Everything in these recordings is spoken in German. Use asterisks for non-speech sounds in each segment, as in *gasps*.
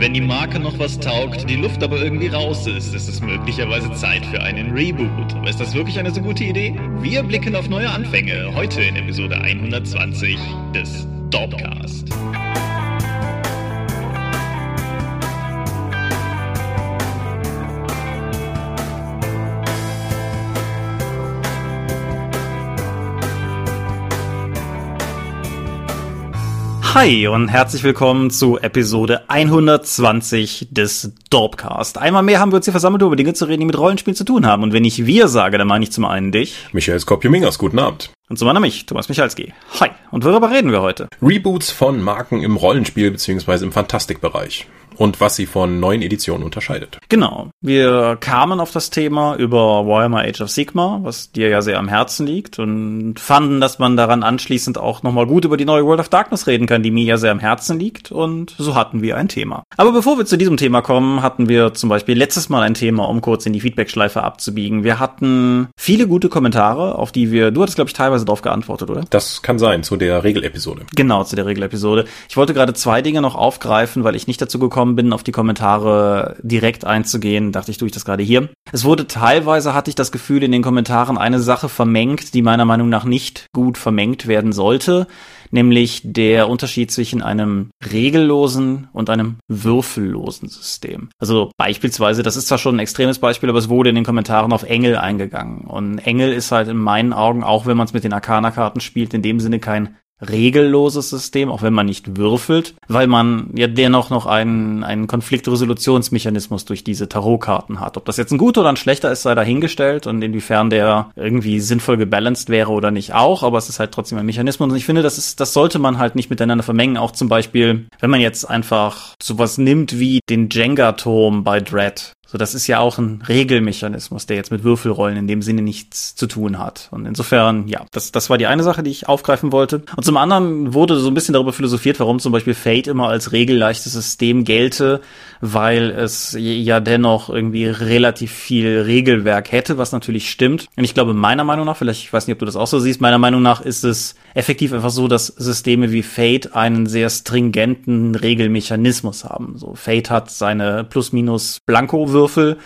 Wenn die Marke noch was taugt, die Luft aber irgendwie raus ist, ist es möglicherweise Zeit für einen Reboot. Aber ist das wirklich eine so gute Idee? Wir blicken auf neue Anfänge heute in Episode 120 des Dorpcast. Hi und herzlich willkommen zu Episode 120 des Dorpcast. Einmal mehr haben wir uns hier versammelt, um über Dinge zu reden, die mit Rollenspielen zu tun haben. Und wenn ich wir sage, dann meine ich zum einen dich. Michael Skopje-Mingers, guten Abend. Und zum anderen mich, Thomas Michalski. Hi. Und worüber reden wir heute? Reboots von Marken im Rollenspiel bzw. im Fantastikbereich und was sie von neuen Editionen unterscheidet. Genau. Wir kamen auf das Thema über Warhammer Age of Sigma, was dir ja sehr am Herzen liegt und fanden, dass man daran anschließend auch nochmal gut über die neue World of Darkness reden kann, die mir ja sehr am Herzen liegt und so hatten wir ein Thema. Aber bevor wir zu diesem Thema kommen, hatten wir zum Beispiel letztes Mal ein Thema, um kurz in die Feedback-Schleife abzubiegen. Wir hatten viele gute Kommentare, auf die wir, du hattest glaube ich teilweise darauf geantwortet, oder? Das kann sein, zu der Regelepisode. Genau, zu der Regelepisode. Ich wollte gerade zwei Dinge noch aufgreifen, weil ich nicht dazu gekommen gekommen bin, auf die Kommentare direkt einzugehen, dachte ich, tue ich das gerade hier. Es wurde teilweise, hatte ich das Gefühl, in den Kommentaren eine Sache vermengt, die meiner Meinung nach nicht gut vermengt werden sollte, nämlich der Unterschied zwischen einem regellosen und einem würfellosen System. Also beispielsweise, das ist zwar schon ein extremes Beispiel, aber es wurde in den Kommentaren auf Engel eingegangen. Und Engel ist halt in meinen Augen, auch wenn man es mit den Arcana-Karten spielt, in dem Sinne kein regelloses System, auch wenn man nicht würfelt, weil man ja dennoch noch einen, einen Konfliktresolutionsmechanismus durch diese Tarotkarten hat. Ob das jetzt ein guter oder ein schlechter ist, sei dahingestellt und inwiefern der irgendwie sinnvoll gebalanced wäre oder nicht auch, aber es ist halt trotzdem ein Mechanismus und ich finde, das ist, das sollte man halt nicht miteinander vermengen, auch zum Beispiel, wenn man jetzt einfach sowas nimmt wie den Jenga-Turm bei Dread, so, das ist ja auch ein Regelmechanismus, der jetzt mit Würfelrollen in dem Sinne nichts zu tun hat. Und insofern, ja, das, das war die eine Sache, die ich aufgreifen wollte. Und zum anderen wurde so ein bisschen darüber philosophiert, warum zum Beispiel Fate immer als regelleichtes System gelte, weil es ja dennoch irgendwie relativ viel Regelwerk hätte, was natürlich stimmt. Und ich glaube, meiner Meinung nach, vielleicht, ich weiß nicht, ob du das auch so siehst, meiner Meinung nach ist es effektiv einfach so, dass Systeme wie Fate einen sehr stringenten Regelmechanismus haben. So, Fate hat seine Plus-Minus-Blanko- Würfel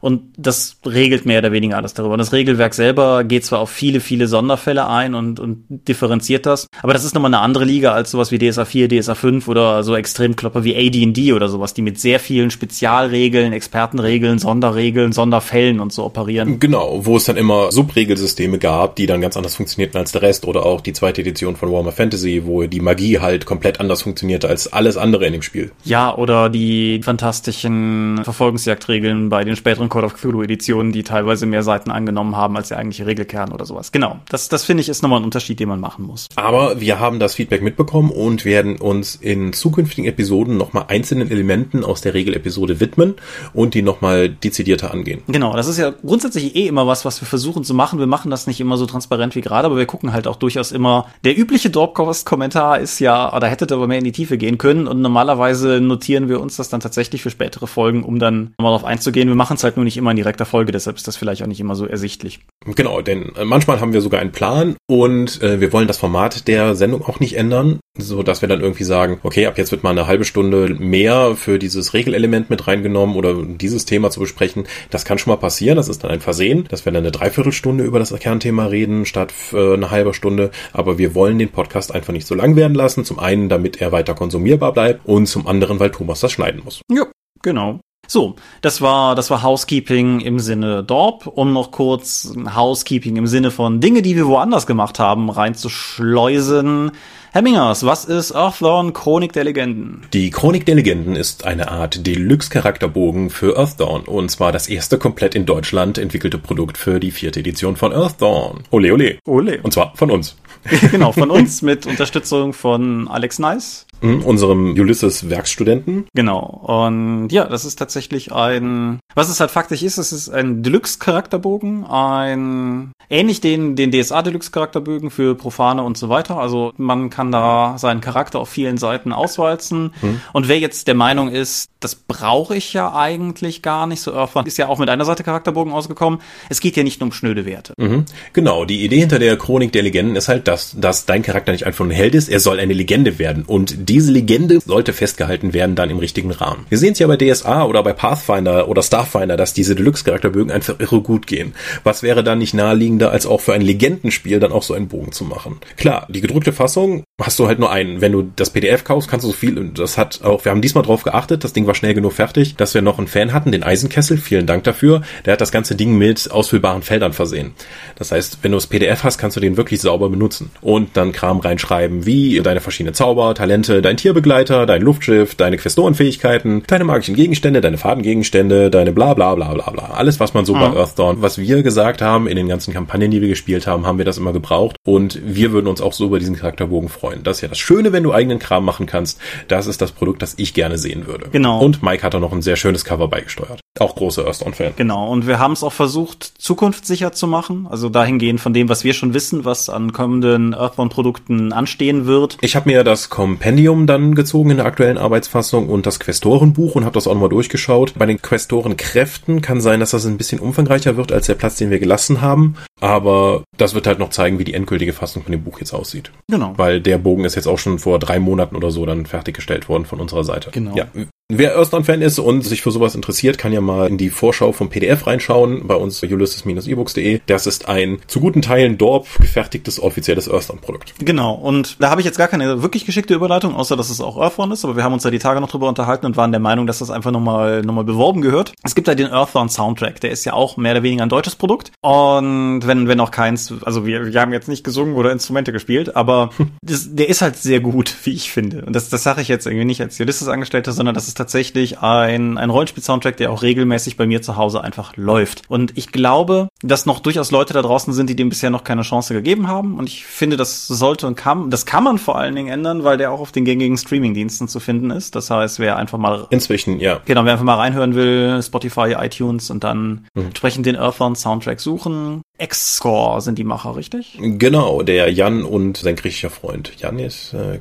und das regelt mehr oder weniger alles darüber. Und das Regelwerk selber geht zwar auf viele, viele Sonderfälle ein und, und differenziert das, aber das ist nochmal eine andere Liga als sowas wie DSA 4, DSA 5 oder so Extremklopper wie AD&D oder sowas, die mit sehr vielen Spezialregeln, Expertenregeln, Sonderregeln, Sonderfällen und so operieren. Genau, wo es dann immer Subregelsysteme gab, die dann ganz anders funktionierten als der Rest oder auch die zweite Edition von Warhammer Fantasy, wo die Magie halt komplett anders funktionierte als alles andere in dem Spiel. Ja, oder die fantastischen Verfolgungsjagdregeln bei den späteren Call of Cthulhu Editionen, die teilweise mehr Seiten angenommen haben als der eigentliche Regelkern oder sowas. Genau. Das, das finde ich ist nochmal ein Unterschied, den man machen muss. Aber wir haben das Feedback mitbekommen und werden uns in zukünftigen Episoden nochmal einzelnen Elementen aus der Regelepisode widmen und die nochmal dezidierter angehen. Genau. Das ist ja grundsätzlich eh immer was, was wir versuchen zu machen. Wir machen das nicht immer so transparent wie gerade, aber wir gucken halt auch durchaus immer. Der übliche Dorpcast-Kommentar ist ja, oder hättet aber mehr in die Tiefe gehen können und normalerweise notieren wir uns das dann tatsächlich für spätere Folgen, um dann nochmal darauf einzugehen. Wir machen es halt nur nicht immer in direkter Folge, deshalb ist das vielleicht auch nicht immer so ersichtlich. Genau, denn äh, manchmal haben wir sogar einen Plan und äh, wir wollen das Format der Sendung auch nicht ändern, so dass wir dann irgendwie sagen, okay, ab jetzt wird mal eine halbe Stunde mehr für dieses Regelelement mit reingenommen oder dieses Thema zu besprechen. Das kann schon mal passieren, das ist dann ein Versehen, dass wir dann eine Dreiviertelstunde über das Kernthema reden statt äh, eine halbe Stunde, aber wir wollen den Podcast einfach nicht so lang werden lassen. Zum einen, damit er weiter konsumierbar bleibt und zum anderen, weil Thomas das schneiden muss. Ja, genau. So, das war, das war Housekeeping im Sinne Dorp, um noch kurz Housekeeping im Sinne von Dinge, die wir woanders gemacht haben, reinzuschleusen. Herr Mingers, was ist Earthdawn Chronik der Legenden? Die Chronik der Legenden ist eine Art Deluxe-Charakterbogen für Earthdawn und zwar das erste komplett in Deutschland entwickelte Produkt für die vierte Edition von Earthdawn. Ole, ole. Ole. Und zwar von uns. *laughs* genau, von *laughs* uns mit Unterstützung von Alex Nice. Mhm, unserem Ulysses Werkstudenten. Genau. Und ja, das ist tatsächlich ein, was es halt faktisch ist, es ist ein Deluxe-Charakterbogen, ein, ähnlich den, den DSA-Deluxe-Charakterbögen für Profane und so weiter. Also man kann da seinen Charakter auf vielen Seiten auswalzen. Mhm. Und wer jetzt der Meinung ist, das brauche ich ja eigentlich gar nicht, so Earthbound ist ja auch mit einer Seite Charakterbogen ausgekommen. Es geht ja nicht nur um schnöde Werte. Mhm. Genau. Die Idee hinter der Chronik der Legenden ist halt, dass, dass dein Charakter nicht einfach ein Held ist, er soll eine Legende werden. Und diese Legende sollte festgehalten werden dann im richtigen Rahmen. Wir sehen es ja bei DSA oder bei Pathfinder oder Starfinder, dass diese Deluxe-Charakterbögen einfach irre gut gehen. Was wäre dann nicht naheliegender, als auch für ein Legendenspiel dann auch so einen Bogen zu machen? Klar, die gedrückte Fassung hast du halt nur einen. Wenn du das PDF kaufst, kannst du so viel, und das hat auch, wir haben diesmal drauf geachtet, das Ding war schnell genug fertig, dass wir noch einen Fan hatten, den Eisenkessel, vielen Dank dafür. Der hat das ganze Ding mit ausfüllbaren Feldern versehen. Das heißt, wenn du das PDF hast, kannst du den wirklich sauber benutzen. Und dann Kram reinschreiben, wie deine verschiedenen Zauber, Talente, dein Tierbegleiter, dein Luftschiff, deine Questorenfähigkeiten, deine magischen Gegenstände, deine Fadengegenstände, deine bla bla bla bla bla. Alles, was man so mhm. bei Earthdawn, was wir gesagt haben in den ganzen Kampagnen, die wir gespielt haben, haben wir das immer gebraucht. Und wir würden uns auch so über diesen Charakterbogen freuen. Das ist ja das Schöne, wenn du eigenen Kram machen kannst. Das ist das Produkt, das ich gerne sehen würde. Genau. Und Mike hat da noch ein sehr schönes Cover beigesteuert. Auch große Earthdawn-Fan. Genau. Und wir haben es auch versucht, zukunftssicher zu machen. Also dahingehend von dem, was wir schon wissen, was an kommenden Earthbound-Produkten anstehen wird. Ich habe mir das Kompendium dann gezogen in der aktuellen Arbeitsfassung und das Questorenbuch und habe das auch nochmal durchgeschaut. Bei den Questorenkräften kann sein, dass das ein bisschen umfangreicher wird als der Platz, den wir gelassen haben. Aber das wird halt noch zeigen, wie die endgültige Fassung von dem Buch jetzt aussieht. Genau. Weil der Bogen ist jetzt auch schon vor drei Monaten oder so dann fertiggestellt worden von unserer Seite. Genau. Ja, Wer Earthbound-Fan ist und sich für sowas interessiert, kann ja mal in die Vorschau vom PDF reinschauen bei uns ulysses-ebooks.de. Das ist ein zu guten Teilen Dorp gefertigtes offizielles Earthbound-Produkt. Genau. Und da habe ich jetzt gar keine wirklich geschickte Überleitung, außer dass es auch Earthbound ist. Aber wir haben uns da die Tage noch drüber unterhalten und waren der Meinung, dass das einfach nochmal noch mal beworben gehört. Es gibt da den Earthbound Soundtrack. Der ist ja auch mehr oder weniger ein deutsches Produkt. Und wenn, wenn auch keins, also wir, wir haben jetzt nicht gesungen oder Instrumente gespielt, aber *laughs* das, der ist halt sehr gut, wie ich finde. Und das, das sage ich jetzt irgendwie nicht als Ulysses-Angestellter, sondern das ist tatsächlich ein, ein Rollenspiel-Soundtrack, der auch regelmäßig bei mir zu Hause einfach läuft. Und ich glaube, dass noch durchaus Leute da draußen sind, die dem bisher noch keine Chance gegeben haben. Und ich finde, das sollte und kann, das kann man vor allen Dingen ändern, weil der auch auf den gängigen Streaming-Diensten zu finden ist. Das heißt, wer einfach mal. Inzwischen, ja. Genau, wer einfach mal reinhören will, Spotify, iTunes und dann mhm. entsprechend den Earthbound-Soundtrack suchen. X-Score sind die Macher, richtig? Genau, der Jan und sein griechischer Freund. Jan ist äh,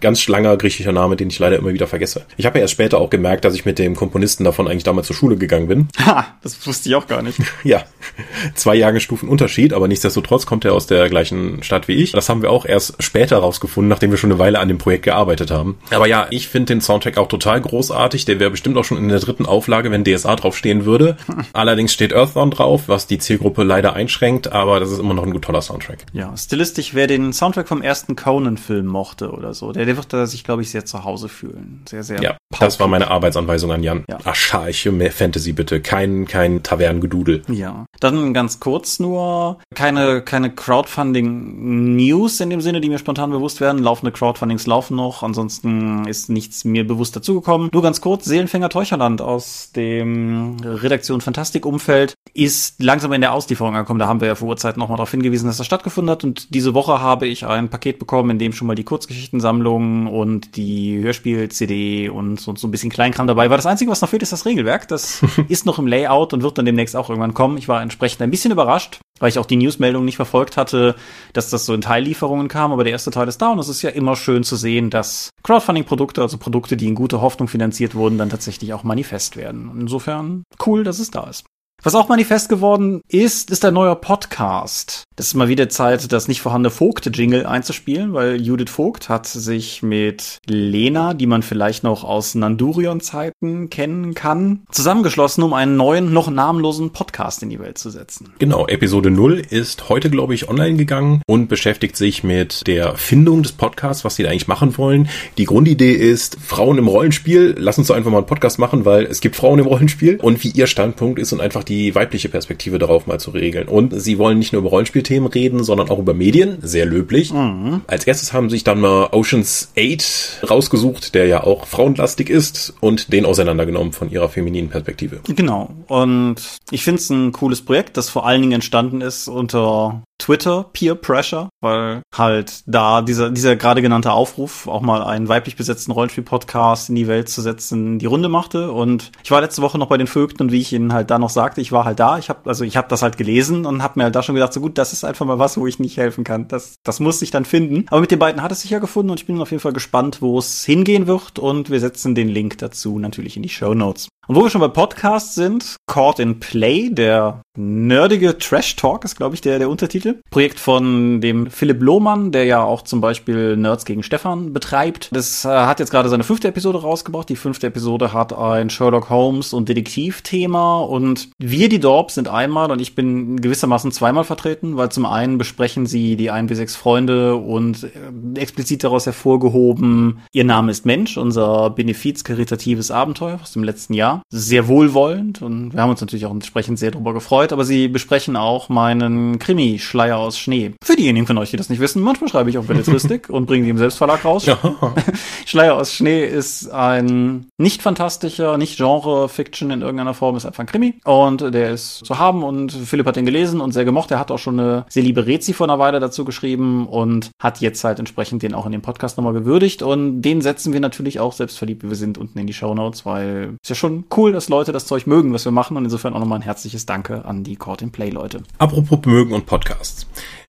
ganz langer griechischer Name, den ich leider immer wieder vergesse. Ich habe ja erst später auch gemerkt, dass ich mit dem Komponisten davon eigentlich damals zur Schule gegangen bin. Ha, das wusste ich auch gar nicht. *laughs* ja, zwei Jahrgangsstufen Unterschied, aber nichtsdestotrotz kommt er aus der gleichen Stadt wie ich. Das haben wir auch erst später rausgefunden, nachdem wir schon eine Weile an dem Projekt gearbeitet haben. Aber ja, ich finde den Soundtrack auch total großartig. Der wäre bestimmt auch schon in der dritten Auflage, wenn DSA draufstehen würde. *laughs* Allerdings steht Earthbound drauf, was die Zielgruppe leider einschränkt, aber das ist immer noch ein gut toller Soundtrack. Ja, stilistisch, wer den Soundtrack vom ersten Conan-Film mochte oder so, der, der wird da sich, glaube ich, sehr zu Hause fühlen. Sehr, sehr. Ja, das war meine Arbeitsanweisung an Jan. Ja. Archaische Fantasy bitte, kein, kein Tavernengedudel. Ja. Dann ganz kurz nur, keine, keine Crowdfunding-News in dem Sinne, die mir spontan bewusst werden. Laufende Crowdfundings laufen noch, ansonsten ist nichts mir bewusst dazugekommen. Nur ganz kurz, Seelenfänger Teucherland aus dem Redaktion Fantastik-Umfeld ist langsam in der Auslieferung angekommen. Da haben wir ja vor Urzeiten nochmal darauf hingewiesen, dass das stattgefunden hat. Und diese Woche habe ich ein Paket bekommen, in dem schon mal die Kurzgeschichtensammlung und die Hörspiel-CD und so, so ein bisschen Kleinkram dabei war. Das Einzige, was noch fehlt, ist das Regelwerk. Das *laughs* ist noch im Layout und wird dann demnächst auch irgendwann kommen. Ich war entsprechend ein bisschen überrascht, weil ich auch die Newsmeldung nicht verfolgt hatte, dass das so in Teillieferungen kam. Aber der erste Teil ist da und es ist ja immer schön zu sehen, dass Crowdfunding-Produkte, also Produkte, die in gute Hoffnung finanziert wurden, dann tatsächlich auch manifest werden. Insofern cool, dass es da ist. Was auch manifest geworden ist, ist ein neuer Podcast. Das ist mal wieder Zeit, das nicht vorhandene Vogt-Jingle einzuspielen, weil Judith Vogt hat sich mit Lena, die man vielleicht noch aus Nandurion-Zeiten kennen kann, zusammengeschlossen, um einen neuen, noch namenlosen Podcast in die Welt zu setzen. Genau, Episode 0 ist heute, glaube ich, online gegangen und beschäftigt sich mit der Findung des Podcasts, was sie da eigentlich machen wollen. Die Grundidee ist, Frauen im Rollenspiel, lass uns doch einfach mal einen Podcast machen, weil es gibt Frauen im Rollenspiel und wie ihr Standpunkt ist und einfach die weibliche Perspektive darauf mal zu regeln. Und sie wollen nicht nur über Rollenspielthemen reden, sondern auch über Medien. Sehr löblich. Mhm. Als erstes haben sich dann mal Oceans 8 rausgesucht, der ja auch frauenlastig ist und den auseinandergenommen von ihrer femininen Perspektive. Genau. Und ich finde es ein cooles Projekt, das vor allen Dingen entstanden ist unter Twitter Peer Pressure, weil halt da dieser, dieser gerade genannte Aufruf, auch mal einen weiblich besetzten Rollenspiel-Podcast in die Welt zu setzen, die Runde machte. Und ich war letzte Woche noch bei den Vögten und wie ich Ihnen halt da noch sagte, ich war halt da, ich habe also ich habe das halt gelesen und habe mir halt da schon gedacht, so gut, das ist einfach mal was, wo ich nicht helfen kann. Das, das muss ich dann finden. Aber mit den beiden hat es sich ja gefunden und ich bin auf jeden Fall gespannt, wo es hingehen wird und wir setzen den Link dazu natürlich in die Show Notes. Und wo wir schon bei Podcasts sind, Caught in Play, der nerdige Trash Talk ist, glaube ich, der, der Untertitel. Projekt von dem Philipp Lohmann, der ja auch zum Beispiel Nerds gegen Stefan betreibt. Das äh, hat jetzt gerade seine fünfte Episode rausgebracht. Die fünfte Episode hat ein Sherlock Holmes und Detektivthema und wir, die Dorps, sind einmal und ich bin gewissermaßen zweimal vertreten, weil zum einen besprechen sie die 1 bis 6 Freunde und äh, explizit daraus hervorgehoben, ihr Name ist Mensch, unser benefiz-karitatives Abenteuer aus dem letzten Jahr. Sehr wohlwollend und wir haben uns natürlich auch entsprechend sehr darüber gefreut, aber sie besprechen auch meinen Krimi Schleier aus Schnee. Für diejenigen von euch, die das nicht wissen, manchmal schreibe ich auch Belletristik *laughs* und bringe die im Selbstverlag raus. Ja. *laughs* Schleier aus Schnee ist ein nicht fantastischer, nicht Genre-Fiction in irgendeiner Form, ist einfach ein Krimi und der ist zu haben und Philipp hat den gelesen und sehr gemocht. Er hat auch schon eine sehr liebe Rezi vor einer Weile dazu geschrieben und hat jetzt halt entsprechend den auch in dem Podcast nochmal gewürdigt und den setzen wir natürlich auch selbstverliebt, wie wir sind, unten in die Show Notes, weil ist ja schon cool, dass Leute das Zeug mögen, was wir machen und insofern auch nochmal ein herzliches Danke an die Court in Play Leute. Apropos mögen und Podcasts.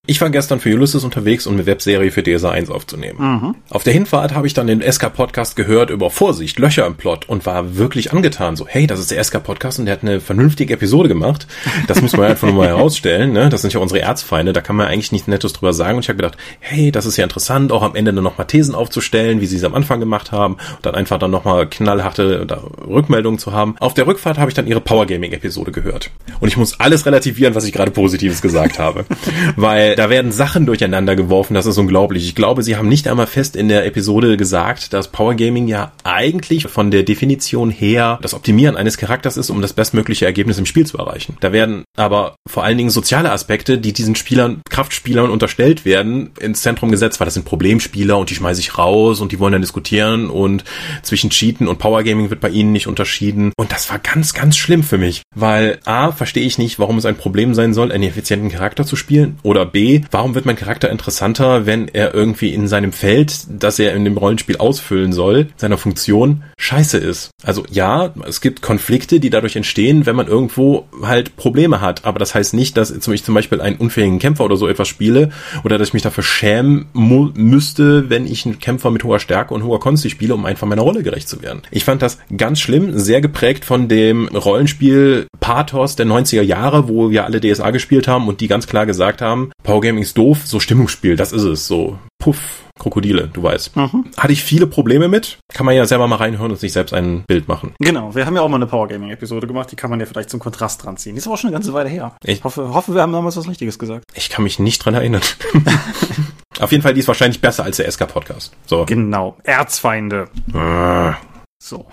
Ich war gestern für Ulysses unterwegs, um eine Webserie für DSA 1 aufzunehmen. Mhm. Auf der Hinfahrt habe ich dann den SK-Podcast gehört über Vorsicht, Löcher im Plot und war wirklich angetan. So, hey, das ist der SK-Podcast und der hat eine vernünftige Episode gemacht. Das muss man einfach nur mal herausstellen. Ne? Das sind ja unsere Erzfeinde, da kann man eigentlich nichts Nettes drüber sagen. Und ich habe gedacht, hey, das ist ja interessant, auch am Ende dann nochmal Thesen aufzustellen, wie sie es am Anfang gemacht haben. Und dann einfach dann nochmal knallharte Rückmeldungen zu haben. Auf der Rückfahrt habe ich dann ihre Power Gaming-Episode gehört. Und ich muss alles relativieren, was ich gerade Positives gesagt habe. *laughs* Weil da werden Sachen durcheinander geworfen, das ist unglaublich. Ich glaube, sie haben nicht einmal fest in der Episode gesagt, dass Power Gaming ja eigentlich von der Definition her das Optimieren eines Charakters ist, um das bestmögliche Ergebnis im Spiel zu erreichen. Da werden aber vor allen Dingen soziale Aspekte, die diesen Spielern, Kraftspielern unterstellt werden, ins Zentrum gesetzt, weil das sind Problemspieler und die schmeiße ich raus und die wollen dann diskutieren und zwischen Cheaten und Power Gaming wird bei ihnen nicht unterschieden. Und das war ganz, ganz schlimm für mich, weil A, verstehe ich nicht, warum es ein Problem sein soll, einen effizienten Charakter zu spielen oder B, warum wird mein Charakter interessanter, wenn er irgendwie in seinem Feld, das er in dem Rollenspiel ausfüllen soll, seiner Funktion, scheiße ist. Also ja, es gibt Konflikte, die dadurch entstehen, wenn man irgendwo halt Probleme hat. Aber das heißt nicht, dass ich zum Beispiel einen unfähigen Kämpfer oder so etwas spiele oder dass ich mich dafür schämen müsste, wenn ich einen Kämpfer mit hoher Stärke und hoher Konsti spiele, um einfach meiner Rolle gerecht zu werden. Ich fand das ganz schlimm, sehr geprägt von dem Rollenspiel Pathos der 90er Jahre, wo wir alle DSA gespielt haben und die ganz klar gesagt haben, Power Gaming ist doof, so Stimmungsspiel, das ist es, so puff, Krokodile, du weißt. Mhm. Hatte ich viele Probleme mit. Kann man ja selber mal reinhören und sich selbst ein Bild machen. Genau, wir haben ja auch mal eine Power Gaming Episode gemacht, die kann man ja vielleicht zum Kontrast dran ziehen. Die ist aber auch schon eine ganze Weile her. Ich hoffe, hoffe, wir haben damals was Richtiges gesagt. Ich kann mich nicht dran erinnern. *laughs* Auf jeden Fall, die ist wahrscheinlich besser als der SK-Podcast. So. Genau. Erzfeinde. Ah. So.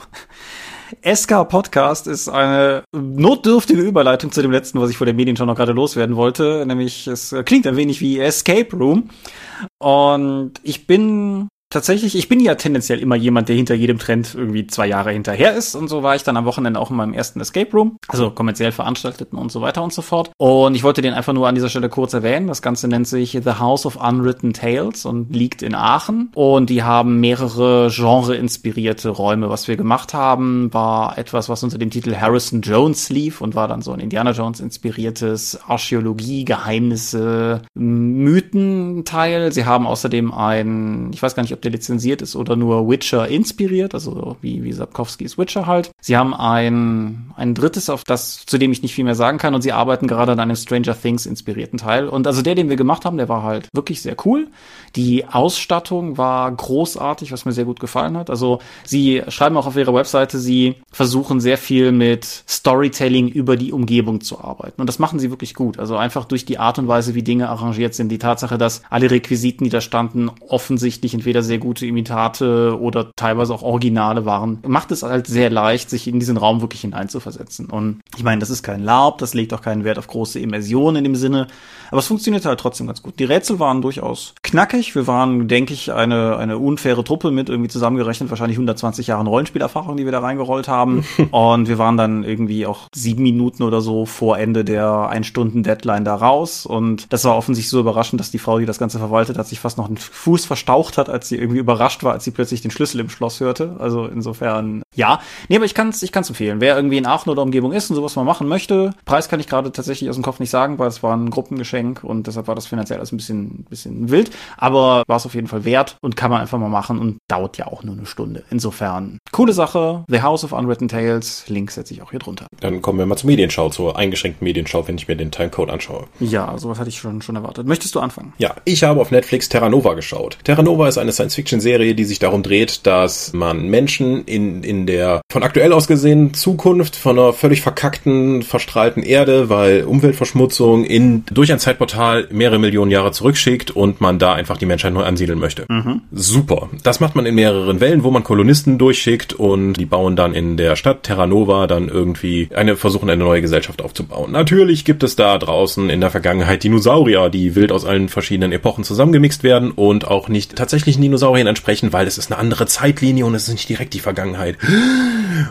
SK Podcast ist eine notdürftige Überleitung zu dem letzten, was ich vor der Medien schon noch gerade loswerden wollte. Nämlich, es klingt ein wenig wie Escape Room. Und ich bin tatsächlich, ich bin ja tendenziell immer jemand, der hinter jedem Trend irgendwie zwei Jahre hinterher ist. Und so war ich dann am Wochenende auch in meinem ersten Escape Room, also kommerziell veranstalteten und so weiter und so fort. Und ich wollte den einfach nur an dieser Stelle kurz erwähnen. Das Ganze nennt sich The House of Unwritten Tales und liegt in Aachen. Und die haben mehrere genre-inspirierte Räume. Was wir gemacht haben, war etwas, was unter dem Titel Harrison Jones lief und war dann so ein Indiana Jones inspiriertes Archäologie, Geheimnisse, Mythen-Teil. Sie haben außerdem ein, ich weiß gar nicht, ob der lizenziert ist oder nur Witcher inspiriert, also wie, wie Sapkowskis Witcher halt. Sie haben ein, ein drittes, auf das, zu dem ich nicht viel mehr sagen kann und sie arbeiten gerade an einem Stranger Things inspirierten Teil. Und also der, den wir gemacht haben, der war halt wirklich sehr cool. Die Ausstattung war großartig, was mir sehr gut gefallen hat. Also sie schreiben auch auf ihrer Webseite, sie versuchen sehr viel mit Storytelling über die Umgebung zu arbeiten. Und das machen sie wirklich gut. Also einfach durch die Art und Weise, wie Dinge arrangiert sind. Die Tatsache, dass alle Requisiten, die da standen, offensichtlich entweder sehr gute Imitate oder teilweise auch Originale waren, macht es halt sehr leicht, sich in diesen Raum wirklich hineinzuversetzen. Und ich meine, das ist kein Laub, das legt auch keinen Wert auf große Immersion in dem Sinne, aber es funktioniert halt trotzdem ganz gut. Die Rätsel waren durchaus knackig. Wir waren, denke ich, eine, eine unfaire Truppe mit irgendwie zusammengerechnet wahrscheinlich 120 Jahren Rollenspielerfahrung, die wir da reingerollt haben. *laughs* und wir waren dann irgendwie auch sieben Minuten oder so vor Ende der Ein-Stunden-Deadline da raus. Und das war offensichtlich so überraschend, dass die Frau, die das Ganze verwaltet hat, sich fast noch einen Fuß verstaucht hat, als sie irgendwie überrascht war, als sie plötzlich den Schlüssel im Schloss hörte. Also insofern Ja, nee, aber ich kann es ich kann's empfehlen. Wer irgendwie in Aachen oder Umgebung ist und sowas mal machen möchte, Preis kann ich gerade tatsächlich aus dem Kopf nicht sagen, weil es war ein Gruppengeschenk und deshalb war das finanziell alles ein bisschen, bisschen wild. Aber war es auf jeden Fall wert und kann man einfach mal machen und dauert ja auch nur eine Stunde. Insofern, coole Sache. The House of Unwritten Tales. Link setze ich auch hier drunter. Dann kommen wir mal zur Medienschau, zur eingeschränkten Medienschau, wenn ich mir den Timecode anschaue. Ja, sowas hatte ich schon, schon erwartet. Möchtest du anfangen? Ja, ich habe auf Netflix Terra Nova geschaut. Terra Nova ist eine Science-Fiction-Serie, die sich darum dreht, dass man Menschen in, in der von aktuell aus gesehen Zukunft von einer völlig verkackten, verstrahlten Erde, weil Umweltverschmutzung in, durch ein Zeitportal mehrere Millionen Jahre zurückschickt und man da einfach die Menschheit neu ansiedeln möchte. Mhm. Super. Das macht man in mehreren Wellen, wo man Kolonisten durchschickt und die bauen dann in der Stadt Terra Nova dann irgendwie eine, versuchen eine neue Gesellschaft aufzubauen. Natürlich gibt es da draußen in der Vergangenheit Dinosaurier, die wild aus allen verschiedenen Epochen zusammengemixt werden und auch nicht tatsächlichen Dinosauriern entsprechen, weil es ist eine andere Zeitlinie und es ist nicht direkt die Vergangenheit.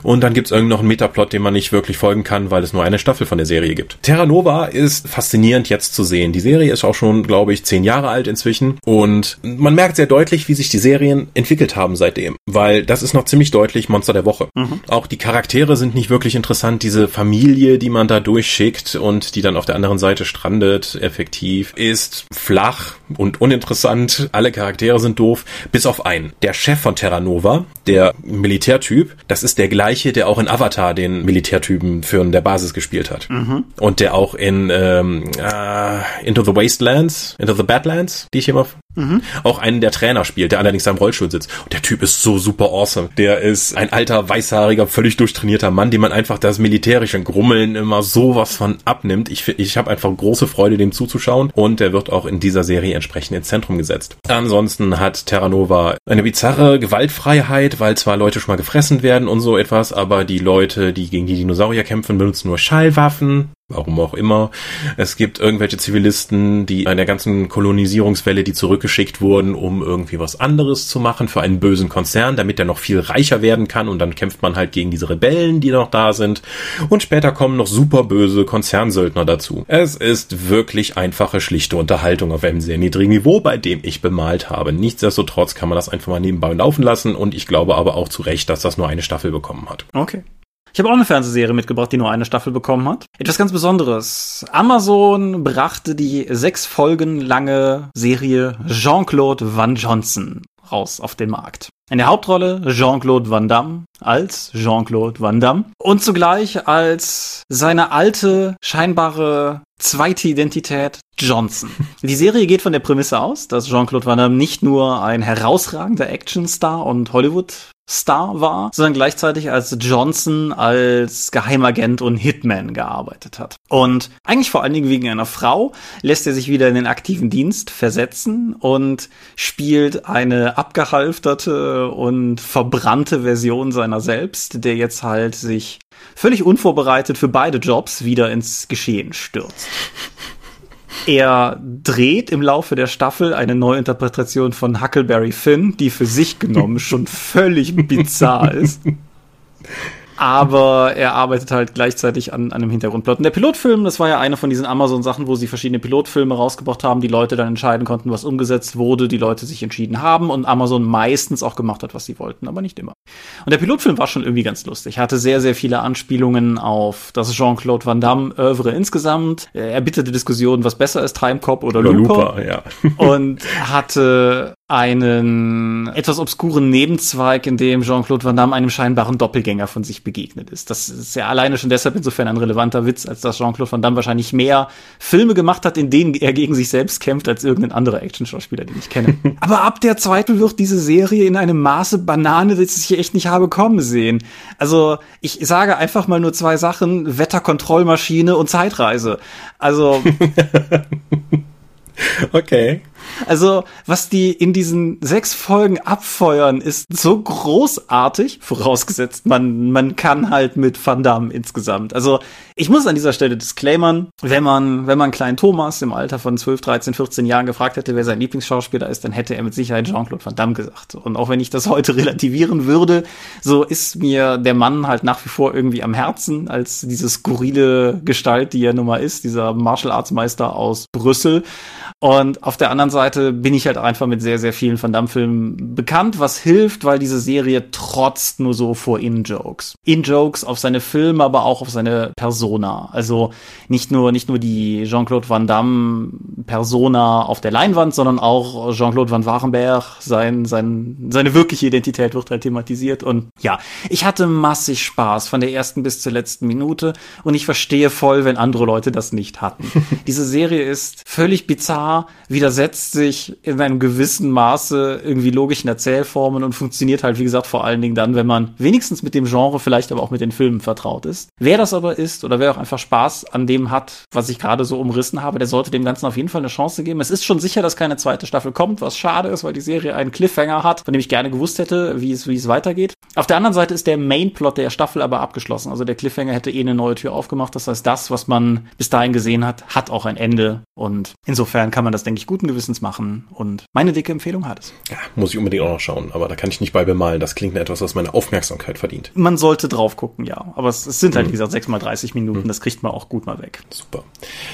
Und dann gibt es irgendwie noch einen Metaplot, dem man nicht wirklich folgen kann, weil es nur eine Staffel von der Serie gibt. Terra Nova ist faszinierend jetzt zu sehen. Die Serie ist auch schon, glaube ich, zehn Jahre alt inzwischen und man merkt sehr deutlich, wie sich die Serien entwickelt haben seitdem, weil das ist noch ziemlich deutlich Monster der Woche. Mhm. Auch die Charaktere sind nicht wirklich interessant. Diese Familie, die man da durchschickt und die dann auf der anderen Seite strandet, effektiv, ist flach und uninteressant. Alle Charaktere sind doof, bis auf einen. Der Chef von Terra Nova, der Militärtyp, das ist der gleiche, der auch in Avatar den Militärtypen für der Basis gespielt hat. Mhm. Und der auch in ähm, äh, Into the Wastelands, Into the Badlands, die ich immer mhm. auch einen der Trainer spielt, der allerdings am Rollstuhl sitzt. Und der Typ ist so super awesome. Der ist ein alter, weißhaariger, völlig durchtrainierter Mann, dem man einfach das militärische Grummeln immer sowas von abnimmt. Ich, ich habe einfach große Freude, dem zuzuschauen. Und der wird auch in dieser Serie entsprechend ins Zentrum gesetzt. Ansonsten hat Terra Nova eine bizarre Gewaltfreiheit, weil zwar Leute schon mal gefressen werden und so etwas, aber die Leute, die gegen die Dinosaurier kämpfen, benutzen nur Schallwaffen warum auch immer. Es gibt irgendwelche Zivilisten, die an der ganzen Kolonisierungswelle, die zurückgeschickt wurden, um irgendwie was anderes zu machen für einen bösen Konzern, damit er noch viel reicher werden kann und dann kämpft man halt gegen diese Rebellen, die noch da sind und später kommen noch super böse Konzernsöldner dazu. Es ist wirklich einfache, schlichte Unterhaltung auf einem sehr niedrigen Niveau, bei dem ich bemalt habe. Nichtsdestotrotz kann man das einfach mal nebenbei laufen lassen und ich glaube aber auch zu Recht, dass das nur eine Staffel bekommen hat. Okay. Ich habe auch eine Fernsehserie mitgebracht, die nur eine Staffel bekommen hat. Etwas ganz Besonderes. Amazon brachte die sechs Folgen lange Serie Jean-Claude Van Johnson raus auf den Markt. In der Hauptrolle Jean-Claude Van Damme als Jean-Claude Van Damme und zugleich als seine alte, scheinbare zweite Identität Johnson. *laughs* Die Serie geht von der Prämisse aus, dass Jean-Claude Van Damme nicht nur ein herausragender Actionstar und Hollywood Star war, sondern gleichzeitig als Johnson als Geheimagent und Hitman gearbeitet hat. Und eigentlich vor allen Dingen wegen einer Frau lässt er sich wieder in den aktiven Dienst versetzen und spielt eine abgehalfterte und verbrannte Version seiner selbst, der jetzt halt sich völlig unvorbereitet für beide Jobs wieder ins Geschehen stürzt. Er dreht im Laufe der Staffel eine Neuinterpretation von Huckleberry Finn, die für sich genommen schon völlig bizarr ist *laughs* aber er arbeitet halt gleichzeitig an, an einem Hintergrundplot. Und der Pilotfilm, das war ja eine von diesen Amazon-Sachen, wo sie verschiedene Pilotfilme rausgebracht haben, die Leute dann entscheiden konnten, was umgesetzt wurde, die Leute sich entschieden haben und Amazon meistens auch gemacht hat, was sie wollten, aber nicht immer. Und der Pilotfilm war schon irgendwie ganz lustig. Hatte sehr, sehr viele Anspielungen auf das Jean-Claude Van Damme Oeuvre insgesamt. Er erbitterte Diskussionen, was besser ist, Timecop oder, oder Looper. Looper ja. und hatte einen etwas obskuren Nebenzweig, in dem Jean-Claude Van Damme einem scheinbaren Doppelgänger von sich begegnet ist. Das ist ja alleine schon deshalb insofern ein relevanter Witz, als dass Jean-Claude Van Damme wahrscheinlich mehr Filme gemacht hat, in denen er gegen sich selbst kämpft, als irgendein anderer Action-Schauspieler, den ich kenne. *laughs* Aber ab der zweiten wird diese Serie in einem Maße Banane, das ich echt nicht habe kommen sehen. Also, ich sage einfach mal nur zwei Sachen, Wetterkontrollmaschine und Zeitreise. Also. *laughs* okay. Also, was die in diesen sechs Folgen abfeuern, ist so großartig, vorausgesetzt, man, man kann halt mit Van Damme insgesamt. Also, ich muss an dieser Stelle disclaimern, wenn man, wenn man kleinen Thomas im Alter von 12, 13, 14 Jahren gefragt hätte, wer sein Lieblingsschauspieler ist, dann hätte er mit Sicherheit Jean-Claude Van Damme gesagt. Und auch wenn ich das heute *laughs* relativieren würde, so ist mir der Mann halt nach wie vor irgendwie am Herzen als diese skurrile Gestalt, die er nun mal ist, dieser Martial Arts Meister aus Brüssel. Und auf der anderen Seite bin ich halt einfach mit sehr, sehr vielen Van Damme-Filmen bekannt, was hilft, weil diese Serie trotzt nur so vor In-Jokes. In-Jokes auf seine Filme, aber auch auf seine Persona. Also nicht nur, nicht nur die Jean-Claude Van Damme-Persona auf der Leinwand, sondern auch Jean-Claude Van Warenberg, sein, sein, seine wirkliche Identität wird halt thematisiert. Und ja, ich hatte massig Spaß von der ersten bis zur letzten Minute und ich verstehe voll, wenn andere Leute das nicht hatten. *laughs* Diese Serie ist völlig bizarr, widersetzt sich in einem gewissen Maße irgendwie logischen Erzählformen und funktioniert halt, wie gesagt, vor allen Dingen dann, wenn man wenigstens mit dem Genre, vielleicht aber auch mit den Filmen vertraut ist. Wer das aber ist oder wer auch einfach Spaß an dem hat, was ich gerade so umrissen habe, der sollte dem Ganzen auf jeden Fall eine Chance geben. Es ist schon sicher, dass keine zweite Staffel kommt, was schade ist, weil die Serie einen Cliffhanger hat, von dem ich gerne gewusst hätte, wie es, wie es weitergeht. Auf der anderen Seite ist der Mainplot der Staffel aber abgeschlossen. Also der Cliffhanger hätte eh eine neue Tür aufgemacht. Das heißt, das, was man bis dahin gesehen hat, hat auch ein Ende. Und insofern kann man das, denke ich, guten Gewissens machen. Und meine dicke Empfehlung hat es. Ja, muss ich unbedingt auch noch schauen. Aber da kann ich nicht bei bemalen. Das klingt etwas, was meine Aufmerksamkeit verdient. Man sollte drauf gucken, ja. Aber es, es sind halt, mhm. wie gesagt, sechs mal 30 Minuten. Mhm. Das kriegt man auch gut mal weg. Super.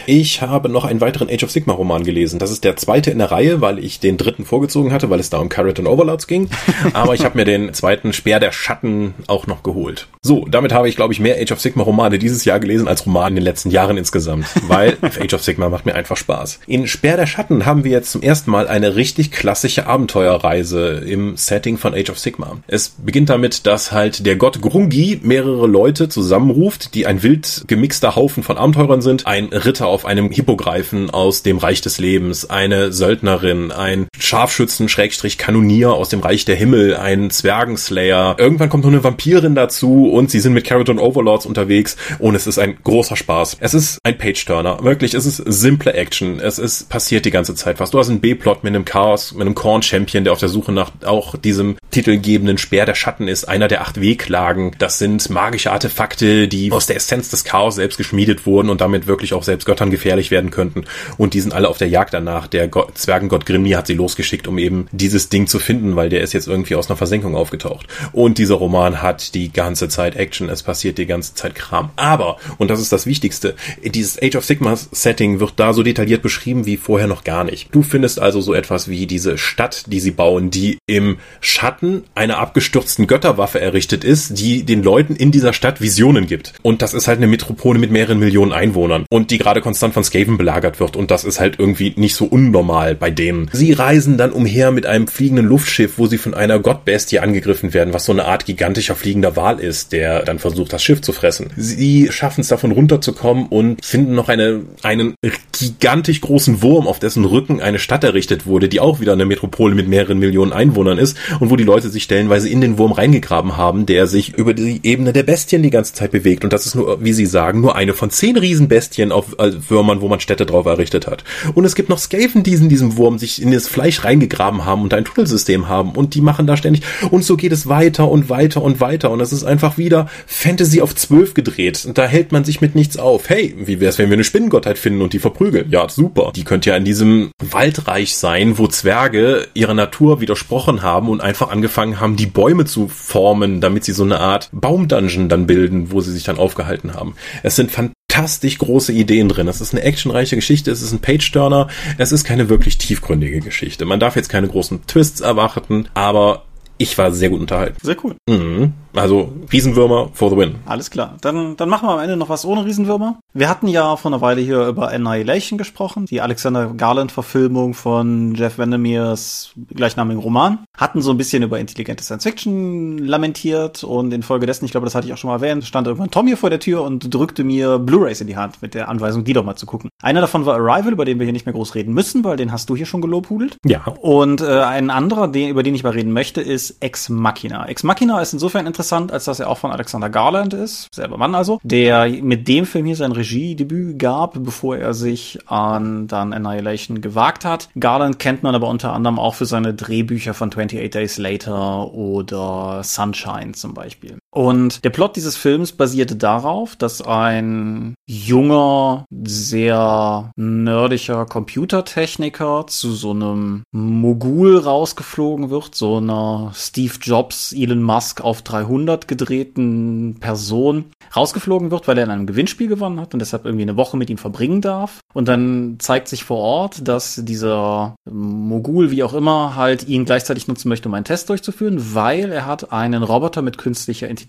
Ich habe noch einen weiteren Age of Sigma Roman gelesen. Das ist der zweite in der Reihe, weil ich den dritten vorgezogen hatte, weil es da um Carrot und Overlords ging. *laughs* Aber ich habe mir den zweiten Speer der Schatten auch noch geholt. So, damit habe ich, glaube ich, mehr Age of Sigma Romane dieses Jahr gelesen als Roman in den letzten Jahren insgesamt. Weil *laughs* Age of Sigma macht mir einfach Spaß. In Speer der Schatten haben wir jetzt zum ersten Mal eine richtig klassische Abenteuerreise im Setting von Age of Sigma. Es beginnt damit, dass halt der Gott Grungi mehrere Leute zusammenruft, die ein wild gemixter Haufen von Abenteurern sind. Ein Ritter auf einem Hippogreifen aus dem Reich des Lebens, eine Söldnerin, ein Scharfschützen, Schrägstrich Kanonier aus dem Reich der Himmel, ein Zwergenslayer. Irgendwann kommt noch eine Vampirin dazu und sie sind mit Carrot und Overlords unterwegs und es ist ein großer Spaß. Es ist ein Page-Turner. Wirklich, es ist simple Action. Es ist passiert die ganze Zeit was. Du hast einen B-Plot mit einem Chaos, mit einem Korn-Champion, der auf der Suche nach auch diesem titelgebenden Speer der Schatten ist, einer der acht Wehklagen. Das sind magische Artefakte, die aus der Essenz des Chaos selbst geschmiedet wurden und damit wirklich auch selbst Göttern gefährlich werden könnten. Und die sind alle auf der Jagd danach. Der Gott, Zwergengott Grimni hat sie losgeschickt, um eben dieses Ding zu finden, weil der ist jetzt irgendwie aus einer Versenkung aufgetaucht. Und dieser Roman hat die ganze Zeit Action, es passiert die ganze Zeit Kram. Aber, und das ist das Wichtigste, dieses Age of Sigma Setting wird da so detailliert beschrieben wie vorher noch gar nicht. Du findest also so etwas wie diese Stadt, die sie bauen, die im Schatten einer abgestürzten Götterwaffe errichtet ist, die den Leuten in dieser Stadt Visionen gibt. Und das ist halt eine Metropole mit mehreren Millionen Einwohnern und die gerade konstant von Skaven belagert wird und das ist halt irgendwie nicht so unnormal bei denen. Sie reisen dann umher mit einem fliegenden Luftschiff, wo sie von einer Gottbestie angegriffen werden, was so eine Art gigantischer fliegender Wal ist, der dann versucht, das Schiff zu fressen. Sie schaffen es davon runterzukommen und finden noch eine, einen gigantisch großen Wurm, auf dessen Rücken eine Stadt errichtet wurde, die auch wieder eine Metropole mit mehreren Millionen Einwohnern ist und wo die Leute sich stellenweise in den Wurm reingegraben haben, der sich über die Ebene der Bestien die ganze Zeit bewegt. Und das ist nur, wie sie sagen, nur eine von zehn Riesenbestien auf äh, Würmern, wo man Städte drauf errichtet hat. Und es gibt noch Skaven, die in diesem Wurm sich in das Fleisch reingegraben haben und ein Tunnelsystem haben und die machen da ständig und so geht es weiter und weiter und weiter und es ist einfach wieder Fantasy auf zwölf gedreht und da hält man sich mit nichts auf. Hey, wie wär's, wenn wir eine Spinnengottheit finden und die verprügeln? Ja, super. Die könnte ja in diesem Waldreich sein, wo Zwerge ihrer Natur widersprochen haben und einfach angefangen haben, die Bäume zu formen, damit sie so eine Art Baumdungeon dann bilden, wo sie sich dann aufgehalten haben. Es sind fantastisch große Ideen drin. Es ist eine actionreiche Geschichte, es ist ein Page-Turner, es ist keine wirklich tiefgründige Geschichte. Man darf jetzt keine großen Twists erwarten, aber ich war sehr gut unterhalten. Sehr cool. Mhm. Also Riesenwürmer for the win. Alles klar. Dann, dann machen wir am Ende noch was ohne Riesenwürmer. Wir hatten ja vor einer Weile hier über Annihilation gesprochen, die Alexander Garland-Verfilmung von Jeff Vandermeers gleichnamigen Roman. Hatten so ein bisschen über intelligente Science-Fiction lamentiert und infolgedessen, ich glaube, das hatte ich auch schon mal erwähnt, stand irgendwann Tom hier vor der Tür und drückte mir Blu-rays in die Hand mit der Anweisung, die doch mal zu gucken. Einer davon war Arrival, über den wir hier nicht mehr groß reden müssen, weil den hast du hier schon gelobhudelt. Ja. Und äh, ein anderer, den, über den ich mal reden möchte, ist Ex Machina. Ex Machina ist insofern interessant, als dass er auch von Alexander Garland ist, selber Mann also, der mit dem Film hier sein Regiedebüt gab, bevor er sich an dann Annihilation gewagt hat. Garland kennt man aber unter anderem auch für seine Drehbücher von 28 Days Later oder Sunshine zum Beispiel. Und der Plot dieses Films basierte darauf, dass ein junger, sehr nerdischer Computertechniker zu so einem Mogul rausgeflogen wird, so einer Steve Jobs, Elon Musk auf drei Jahrhundert gedrehten Person rausgeflogen wird, weil er in einem Gewinnspiel gewonnen hat und deshalb irgendwie eine Woche mit ihm verbringen darf. Und dann zeigt sich vor Ort, dass dieser Mogul, wie auch immer, halt ihn gleichzeitig nutzen möchte, um einen Test durchzuführen, weil er hat einen Roboter mit künstlicher Intelligenz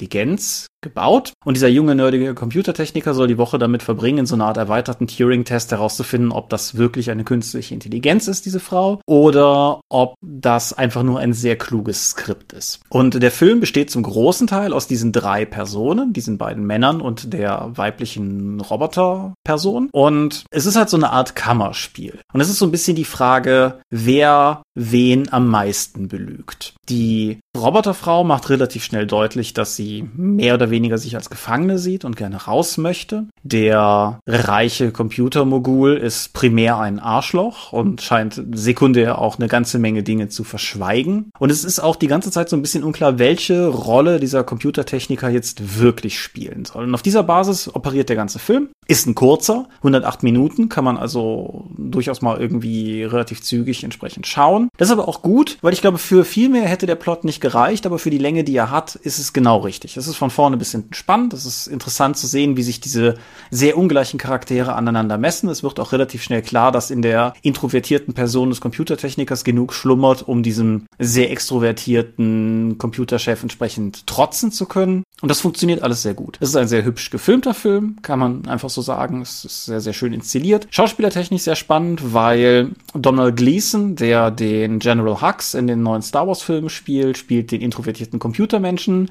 gebaut. Und dieser junge, nerdige Computertechniker soll die Woche damit verbringen, in so einer Art erweiterten Turing-Test herauszufinden, ob das wirklich eine künstliche Intelligenz ist, diese Frau, oder ob das einfach nur ein sehr kluges Skript ist. Und der Film besteht zum großen Teil aus diesen drei Personen, diesen beiden Männern und der weiblichen Roboterperson. Und es ist halt so eine Art Kammerspiel. Und es ist so ein bisschen die Frage, wer wen am meisten belügt. Die Roboterfrau macht relativ schnell deutlich, dass sie mehr oder weniger sich als Gefangene sieht und gerne raus möchte. Der reiche Computermogul ist primär ein Arschloch und scheint sekundär auch eine ganze Menge Dinge zu verschweigen. Und es ist auch die ganze Zeit so ein bisschen unklar, welche Rolle dieser Computertechniker jetzt wirklich spielen soll. Und auf dieser Basis operiert der ganze Film. Ist ein kurzer, 108 Minuten, kann man also durchaus mal irgendwie relativ zügig entsprechend schauen. Das ist aber auch gut, weil ich glaube, für viel mehr hätte der Plot nicht gereicht, aber für die Länge, die er hat, ist es genau richtig. Es ist von vorne bis hinten spannend. Es ist interessant zu sehen, wie sich diese sehr ungleichen Charaktere aneinander messen. Es wird auch relativ schnell klar, dass in der introvertierten Person des Computertechnikers genug schlummert, um diesem sehr extrovertierten Computerchef entsprechend trotzen zu können. Und das funktioniert alles sehr gut. Es ist ein sehr hübsch gefilmter Film, kann man einfach so sagen. Es ist sehr, sehr schön inszeniert. Schauspielertechnisch sehr spannend, weil Donald Gleason, der den General Hux in den neuen Star Wars Filmen spielt, spielt den introvertierten Computermenschen,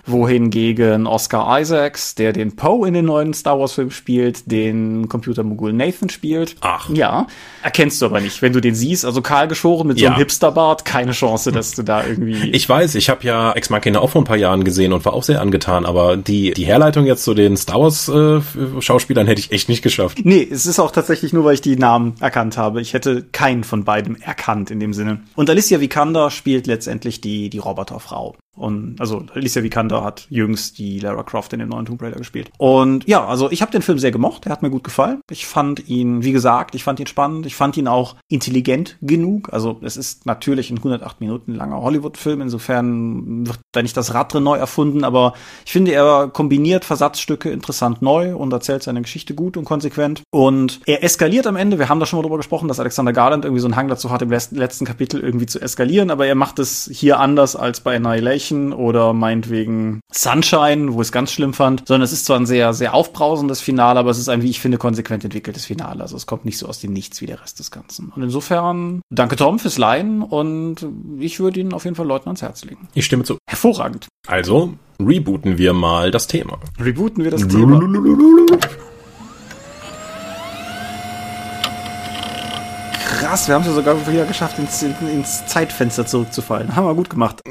wohingegen Oscar Isaacs, der den Poe in den neuen Star Wars Filmen spielt, den Computermogul Nathan spielt. Ach. Ja. Erkennst du aber nicht, wenn du den siehst. Also kahl geschoren mit so Ja. einem Hipsterbart, keine Chance, dass du da irgendwie. Ich weiß, ich habe ja Ex Machina auch vor ein paar Jahren gesehen und war auch sehr angetan, aber die, die Herleitung jetzt zu den Star Wars äh, Schauspielern hätte ich echt nicht geschafft. Nee, es ist auch tatsächlich nur, weil ich die Namen erkannt habe. Ich hätte keinen von beiden erkannt in dem Sinne. Und Alicia Vikander spielt letztendlich die, die Roboterfrau. Und also Alicia Vikander hat jüngst die Lara Croft in dem neuen Tomb Raider gespielt. Und ja, also ich habe den Film sehr gemocht. Er hat mir gut gefallen. Ich fand ihn, wie gesagt, ich fand ihn spannend. Ich fand ihn auch intelligent genug. Also es ist natürlich ein 108 Minuten langer Hollywood-Film. Insofern wird da nicht das Rad drin neu erfunden. Aber ich finde, er kombiniert Versatzstücke interessant neu und erzählt seine Geschichte gut und konsequent. Und er eskaliert am Ende. Wir haben da schon mal drüber gesprochen, dass Alexander Garland irgendwie so einen Hang dazu hat, im letzten- Kapitel irgendwie zu eskalieren. Aber er macht es hier anders als bei Annihilation oder meinetwegen Sunshine, wo ich es ganz schlimm fand. Sondern es ist zwar ein sehr, sehr aufbrausendes Finale, aber es ist ein, wie ich finde, konsequent entwickeltes Finale. Also es kommt nicht so aus dem Nichts wie der Rest des Ganzen. Und insofern danke Tom fürs Leihen und ich würde ihn auf jeden Fall Leuten ans Herz legen. Ich stimme zu. Hervorragend. Also rebooten wir mal das Thema. Rebooten wir das Thema. Krass, wir haben es ja sogar wieder geschafft, ins, ins Zeitfenster zurückzufallen. Haben wir gut gemacht.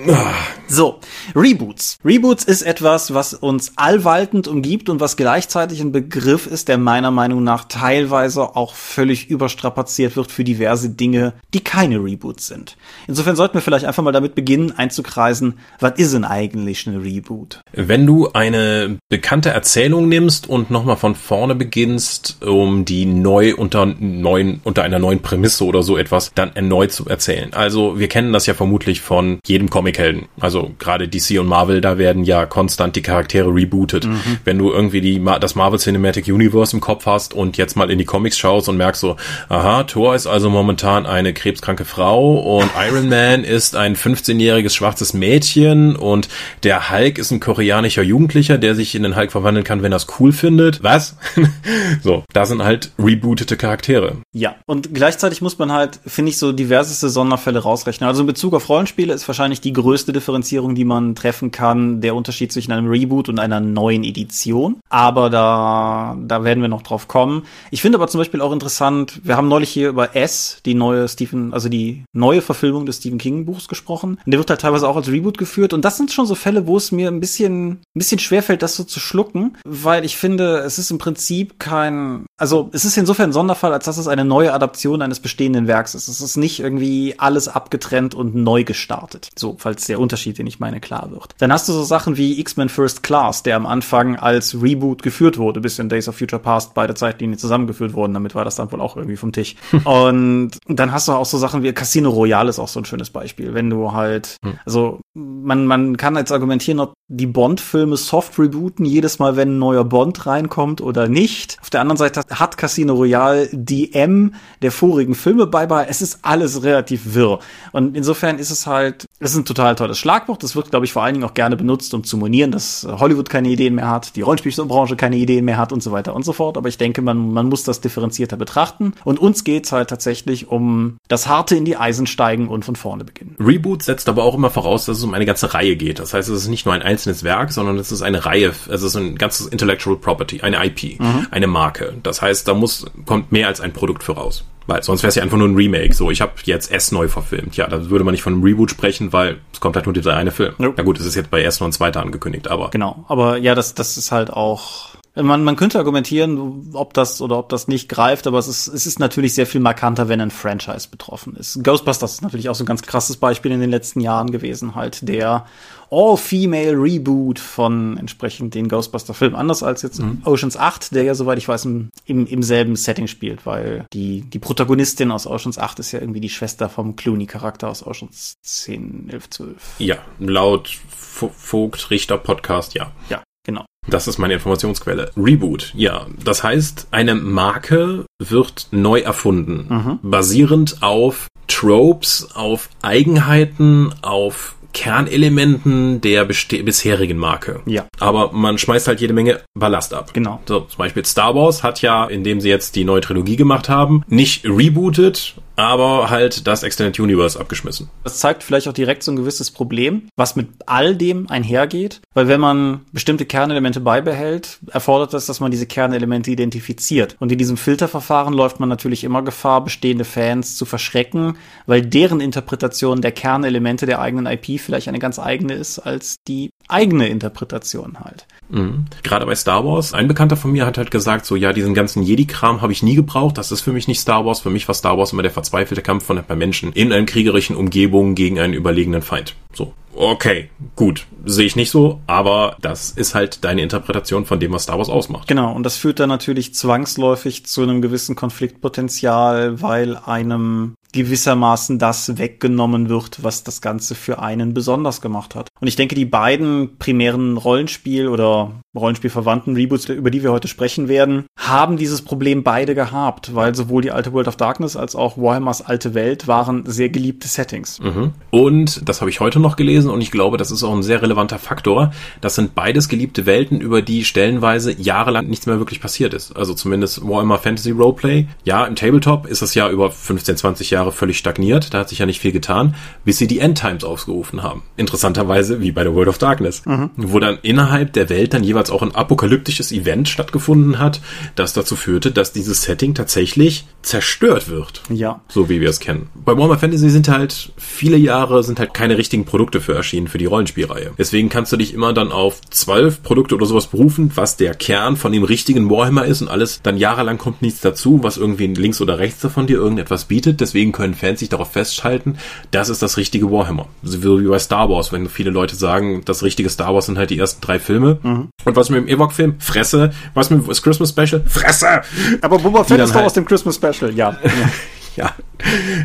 So, Reboots. Reboots ist etwas, was uns allwaltend umgibt und was gleichzeitig ein Begriff ist, der meiner Meinung nach teilweise auch völlig überstrapaziert wird für diverse Dinge, die keine Reboots sind. Insofern sollten wir vielleicht einfach mal damit beginnen, einzukreisen, was ist denn eigentlich ein Reboot? Wenn du eine bekannte Erzählung nimmst und nochmal von vorne beginnst, um die neu unter neuen, unter einer neuen Prämisse oder so etwas dann erneut zu erzählen. Also wir kennen das ja vermutlich von jedem Comichelden. Also gerade DC und Marvel, da werden ja konstant die Charaktere rebootet. Wenn du irgendwie die, das Marvel Cinematic Universe im Kopf hast und jetzt mal in die Comics schaust und merkst so, aha, Thor ist also momentan eine krebskranke Frau und *laughs* Iron Man ist ein 15-jähriges schwarzes Mädchen und der Hulk ist ein koreanischer Jugendlicher, der sich in den Hulk verwandeln kann, wenn er es cool findet. Was? *laughs* so, da sind halt rebootete Charaktere. Ja, und gleichzeitig muss man halt, finde ich, so diverseste Sonderfälle rausrechnen. Also in Bezug auf Rollenspiele ist wahrscheinlich die größte Differenzierung, die man treffen kann, der Unterschied zwischen einem Reboot und einer neuen Edition. Aber da, da werden wir noch drauf kommen. Ich finde aber zum Beispiel auch interessant, wir haben neulich hier über S, die neue Stephen, also die neue Verfilmung des Stephen King Buchs gesprochen. Und der wird halt teilweise auch als Reboot geführt. Und das sind schon so Fälle, wo es mir ein bisschen, ein bisschen schwerfällt, das so zu schlucken, weil ich finde, es ist im Prinzip kein, also es ist insofern ein Sonderfall, als dass es eine neue Adaption eines bestehenden Werks ist. Es ist nicht irgendwie alles abgetrennt und neu gestartet. So, falls der Unterschied, den ich meine, klar wird. Dann hast du so Sachen wie X-Men First Class, der am Anfang als Reboot geführt wurde, bis in Days of Future Past beide Zeitlinien zusammengeführt wurden. Damit war das dann wohl auch irgendwie vom Tisch. *laughs* und dann hast du auch so Sachen wie Casino Royale ist auch so ein schönes Beispiel. Wenn du halt, hm. also man, man kann jetzt argumentieren, ob die Bond-Filme soft rebooten, jedes Mal, wenn ein neuer Bond reinkommt oder nicht. Auf der anderen Seite hat Casino Royale die M der vorigen Filme beibehalten. Es ist alles relativ wirr. Und insofern ist es halt, es ist ein total tolles Schlagwort. Das wird, glaube ich, vor allen Dingen auch gerne benutzt, um zu monieren, dass Hollywood keine Ideen mehr hat, die Rollenspielbranche keine Ideen mehr hat und so weiter und so fort. Aber ich denke, man, man muss das differenzierter betrachten. Und uns geht's halt tatsächlich um das harte in die Eisen steigen und von vorne beginnen. Reboot setzt aber auch immer voraus, dass es um eine ganze Reihe geht. Das heißt, es ist nicht nur ein einzelnes Werk, sondern es ist eine Reihe, also es ist ein ganzes Intellectual Property, eine IP, mhm. eine Marke. Das heißt, da muss, kommt mehr als ein Produkt voraus. Weil sonst wäre es ja einfach nur ein Remake. So, ich habe jetzt S neu verfilmt. Ja, da würde man nicht von einem Reboot sprechen, weil es kommt halt nur dieser eine Film. Ja, gut, es ist jetzt bei S noch ein zweiter angekündigt, aber. Genau, aber ja, das, das ist halt auch man, man könnte argumentieren, ob das oder ob das nicht greift, aber es ist, es ist natürlich sehr viel markanter, wenn ein Franchise betroffen ist. Ghostbusters ist natürlich auch so ein ganz krasses Beispiel in den letzten Jahren gewesen, halt der All-Female Reboot von entsprechend den Ghostbuster-Filmen. Anders als jetzt mhm. Oceans 8, der ja, soweit ich weiß, im, im, im selben Setting spielt, weil die, die Protagonistin aus Oceans 8 ist ja irgendwie die Schwester vom Clooney-Charakter aus Oceans 10, 11, 12. Ja, laut Vogt Richter Podcast, ja. Ja, genau. Das ist meine Informationsquelle. Reboot, ja. Das heißt, eine Marke wird neu erfunden, mhm. basierend auf Tropes, auf Eigenheiten, auf Kernelementen der bisherigen Marke. Ja. Aber man schmeißt halt jede Menge Ballast ab. Genau. So, zum Beispiel Star Wars hat ja, indem sie jetzt die neue Trilogie gemacht haben, nicht rebootet, aber halt das Extended Universe abgeschmissen. Das zeigt vielleicht auch direkt so ein gewisses Problem, was mit all dem einhergeht, weil wenn man bestimmte Kernelemente beibehält, erfordert das, dass man diese Kernelemente identifiziert. Und in diesem Filterverfahren läuft man natürlich immer Gefahr, bestehende Fans zu verschrecken, weil deren Interpretation der Kernelemente der eigenen IP vielleicht eine ganz eigene ist als die eigene Interpretation halt. Mhm. Gerade bei Star Wars. Ein Bekannter von mir hat halt gesagt, so ja, diesen ganzen Jedi-Kram habe ich nie gebraucht. Das ist für mich nicht Star Wars. Für mich war Star Wars immer der verzweifelte Kampf von ein paar Menschen in einer kriegerischen Umgebung gegen einen überlegenen Feind. So. Okay, gut. Sehe ich nicht so, aber das ist halt deine Interpretation von dem, was Star Wars ausmacht. Genau, und das führt dann natürlich zwangsläufig zu einem gewissen Konfliktpotenzial, weil einem gewissermaßen das weggenommen wird, was das Ganze für einen besonders gemacht hat. Und ich denke, die beiden primären Rollenspiel- oder Rollenspielverwandten Reboots, über die wir heute sprechen werden, haben dieses Problem beide gehabt, weil sowohl die alte World of Darkness als auch Warhammers alte Welt waren sehr geliebte Settings. Mhm. Und das habe ich heute noch gelesen und ich glaube, das ist auch ein sehr relevanter Faktor. Das sind beides geliebte Welten, über die stellenweise jahrelang nichts mehr wirklich passiert ist. Also zumindest Warhammer Fantasy Roleplay. Ja, im Tabletop ist es ja über 15, 20 Jahre völlig stagniert, da hat sich ja nicht viel getan, bis sie die Endtimes aufgerufen haben. Interessanterweise wie bei der World of Darkness, mhm. wo dann innerhalb der Welt dann jeweils auch ein apokalyptisches Event stattgefunden hat, das dazu führte, dass dieses Setting tatsächlich zerstört wird. Ja. So wie wir es kennen. Bei Warhammer Fantasy sind halt viele Jahre sind halt keine richtigen Produkte für erschienen für die Rollenspielreihe. Deswegen kannst du dich immer dann auf zwölf Produkte oder sowas berufen, was der Kern von dem richtigen Warhammer ist und alles dann jahrelang kommt nichts dazu, was irgendwie links oder rechts davon dir irgendetwas bietet. Deswegen deswegen können Fans sich darauf festhalten, das ist das richtige Warhammer. So wie bei Star Wars, wenn viele Leute sagen, das richtige Star Wars sind halt die ersten drei Filme. Mhm. Und was mit dem Ewok-Film? Fresse. Was mit dem Christmas Special? Fresse! Aber Boba Fett ist doch halt aus dem Christmas Special, ja. *laughs* ja,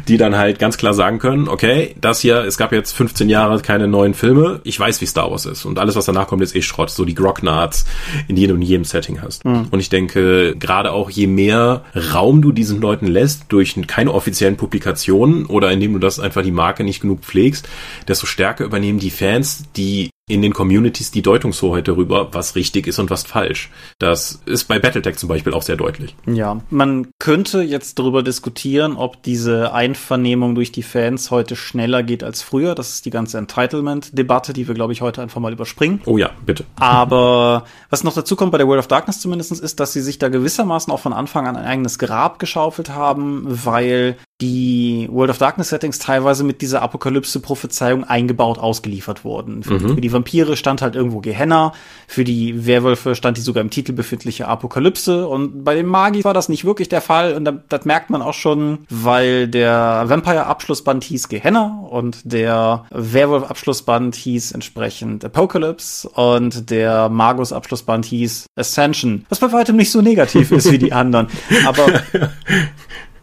die dann halt ganz klar sagen können, okay, das hier, es gab jetzt 15 Jahre keine neuen Filme, ich weiß, wie Star Wars ist und alles, was danach kommt, ist eh Schrott, so die Grognards in jedem, in jedem Setting hast. Mhm. Und ich denke, gerade auch je mehr Raum du diesen Leuten lässt, durch keine offiziellen Publikationen oder indem du das einfach die Marke nicht genug pflegst, desto stärker übernehmen die Fans die in den Communities die Deutungshoheit darüber, was richtig ist und was falsch. Das ist bei Battletech zum Beispiel auch sehr deutlich. Ja, man könnte jetzt darüber diskutieren, ob diese Einvernehmung durch die Fans heute schneller geht als früher. Das ist die ganze Entitlement-Debatte, die wir, glaube ich, heute einfach mal überspringen. Oh ja, bitte. Aber was noch dazu kommt bei der World of Darkness zumindest, ist, dass sie sich da gewissermaßen auch von Anfang an ein eigenes Grab geschaufelt haben, weil die World of Darkness Settings teilweise mit dieser Apokalypse-Prophezeiung eingebaut ausgeliefert wurden. Für, mhm. für, die Vampire stand halt irgendwo Gehenna, für die Werwölfe stand die sogar im Titel befindliche Apokalypse. Und bei den Magi war das nicht wirklich der Fall. Und das, das merkt man auch schon, weil der Vampire-Abschlussband hieß Gehenna und der Werwolf-Abschlussband hieß entsprechend Apocalypse. Und der Magus-Abschlussband hieß Ascension, was bei weitem nicht so negativ ist wie die *laughs* anderen, aber *laughs*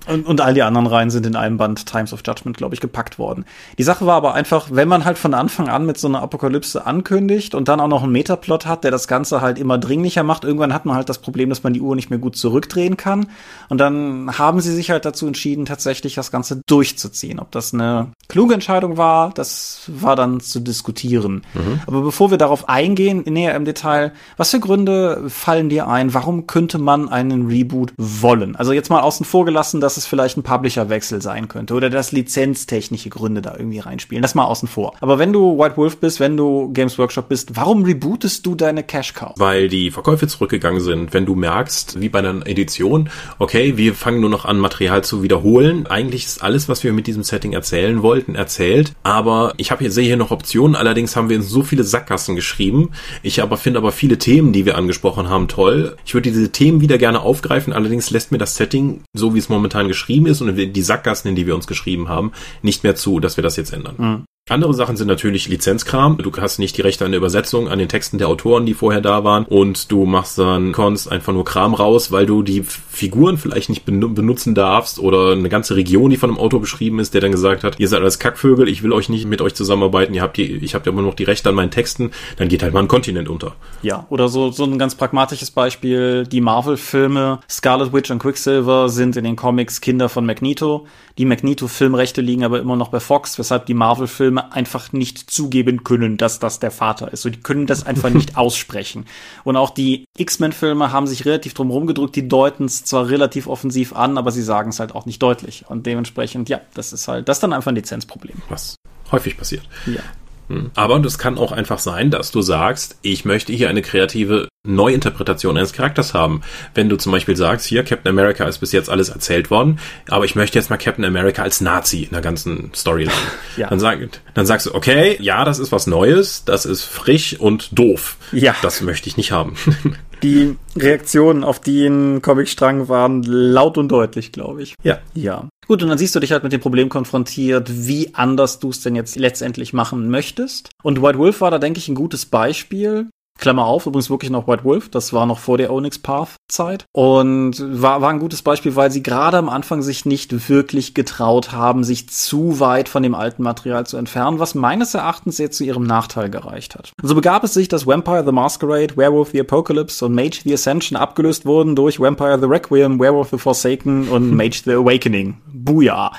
Und, und all die anderen Reihen sind in einem Band Times of Judgment, glaube ich, gepackt worden. Die Sache war aber einfach, wenn man halt von Anfang an mit so einer Apokalypse ankündigt und dann auch noch einen Metaplot hat, der das Ganze halt immer dringlicher macht, irgendwann hat man halt das Problem, dass man die Uhr nicht mehr gut zurückdrehen kann. Und dann haben sie sich halt dazu entschieden, tatsächlich das Ganze durchzuziehen. Ob das eine kluge Entscheidung war, das war dann zu diskutieren. Mhm. Aber bevor wir darauf eingehen, näher im Detail, was für Gründe fallen dir ein? Warum könnte man einen Reboot wollen? Also jetzt mal außen vor gelassen, dass es vielleicht ein Publisher-Wechsel sein könnte oder dass lizenztechnische Gründe da irgendwie reinspielen. Das mal außen vor. Aber wenn du White Wolf bist, wenn du Games Workshop bist, warum rebootest du deine Cash Cow? Weil die Verkäufe zurückgegangen sind. Wenn du merkst, wie bei einer Edition, okay, wir fangen nur noch an, Material zu wiederholen. Eigentlich ist alles, was wir mit diesem Setting erzählen wollten, erzählt. Aber ich habe hier, sehe hier noch Optionen. Allerdings haben wir in so viele Sackgassen geschrieben. Ich aber finde aber viele Themen, die wir angesprochen haben, toll. Ich würde diese Themen wieder gerne aufgreifen. Allerdings lässt mir das Setting, so wie es momentan geschrieben ist und die Sackgassen, in die wir uns geschrieben haben, nicht mehr zu, dass wir das jetzt ändern. Mhm. Andere Sachen sind natürlich Lizenzkram. Du hast nicht die Rechte an der Übersetzung, an den Texten der Autoren, die vorher da waren. Und du machst dann, konst einfach nur Kram raus, weil du die Figuren vielleicht nicht benutzen darfst oder eine ganze Region, die von einem Autor beschrieben ist, der dann gesagt hat, ihr seid alles Kackvögel, ich will euch nicht mit euch zusammenarbeiten, ihr habt die, ich habt ja immer noch die Rechte an meinen Texten, dann geht halt mal ein Kontinent unter. Ja, oder so, so ein ganz pragmatisches Beispiel, die Marvel-Filme Scarlet Witch und Quicksilver sind in den Comics Kinder von Magneto. Die Magneto-Filmrechte liegen aber immer noch bei Fox, weshalb die Marvel-Filme einfach nicht zugeben können, dass das der Vater ist. So, die können das einfach nicht *laughs* aussprechen. Und auch die X-Men-Filme haben sich relativ drum rumgedrückt, die deuten es zwar relativ offensiv an, aber sie sagen es halt auch nicht deutlich. Und dementsprechend, ja, das ist halt, das ist dann einfach ein Lizenzproblem. Was häufig passiert. Ja. Hm. Aber das kann auch einfach sein, dass du sagst, ich möchte hier eine kreative Neuinterpretation eines Charakters haben. Wenn du zum Beispiel sagst, hier, Captain America ist bis jetzt alles erzählt worden, aber ich möchte jetzt mal Captain America als Nazi in der ganzen Storyline. ja. *laughs* dann, sag, dann sagst du, okay, ja, das ist was Neues, das ist frisch und doof. Ja. Das möchte ich nicht haben. *laughs* Die Reaktionen auf den Comicstrang waren laut und deutlich, glaube ich. Ja. Ja. Gut, und dann siehst du dich halt mit dem Problem konfrontiert, wie anders du es denn jetzt letztendlich machen möchtest. Und White Wolf war da, denke ich, ein gutes Beispiel. Klammer auf, übrigens wirklich noch White Wolf, das war noch vor der Onyx Path Zeit und war, war ein gutes Beispiel, weil sie gerade am Anfang sich nicht wirklich getraut haben, sich zu weit von dem alten Material zu entfernen, was meines Erachtens sehr zu ihrem Nachteil gereicht hat. So begab es sich, dass Vampire the Masquerade, Werewolf the Apocalypse und Mage the Ascension abgelöst wurden durch Vampire the Requiem, Werewolf the Forsaken und *laughs* Mage the Awakening. Booyah.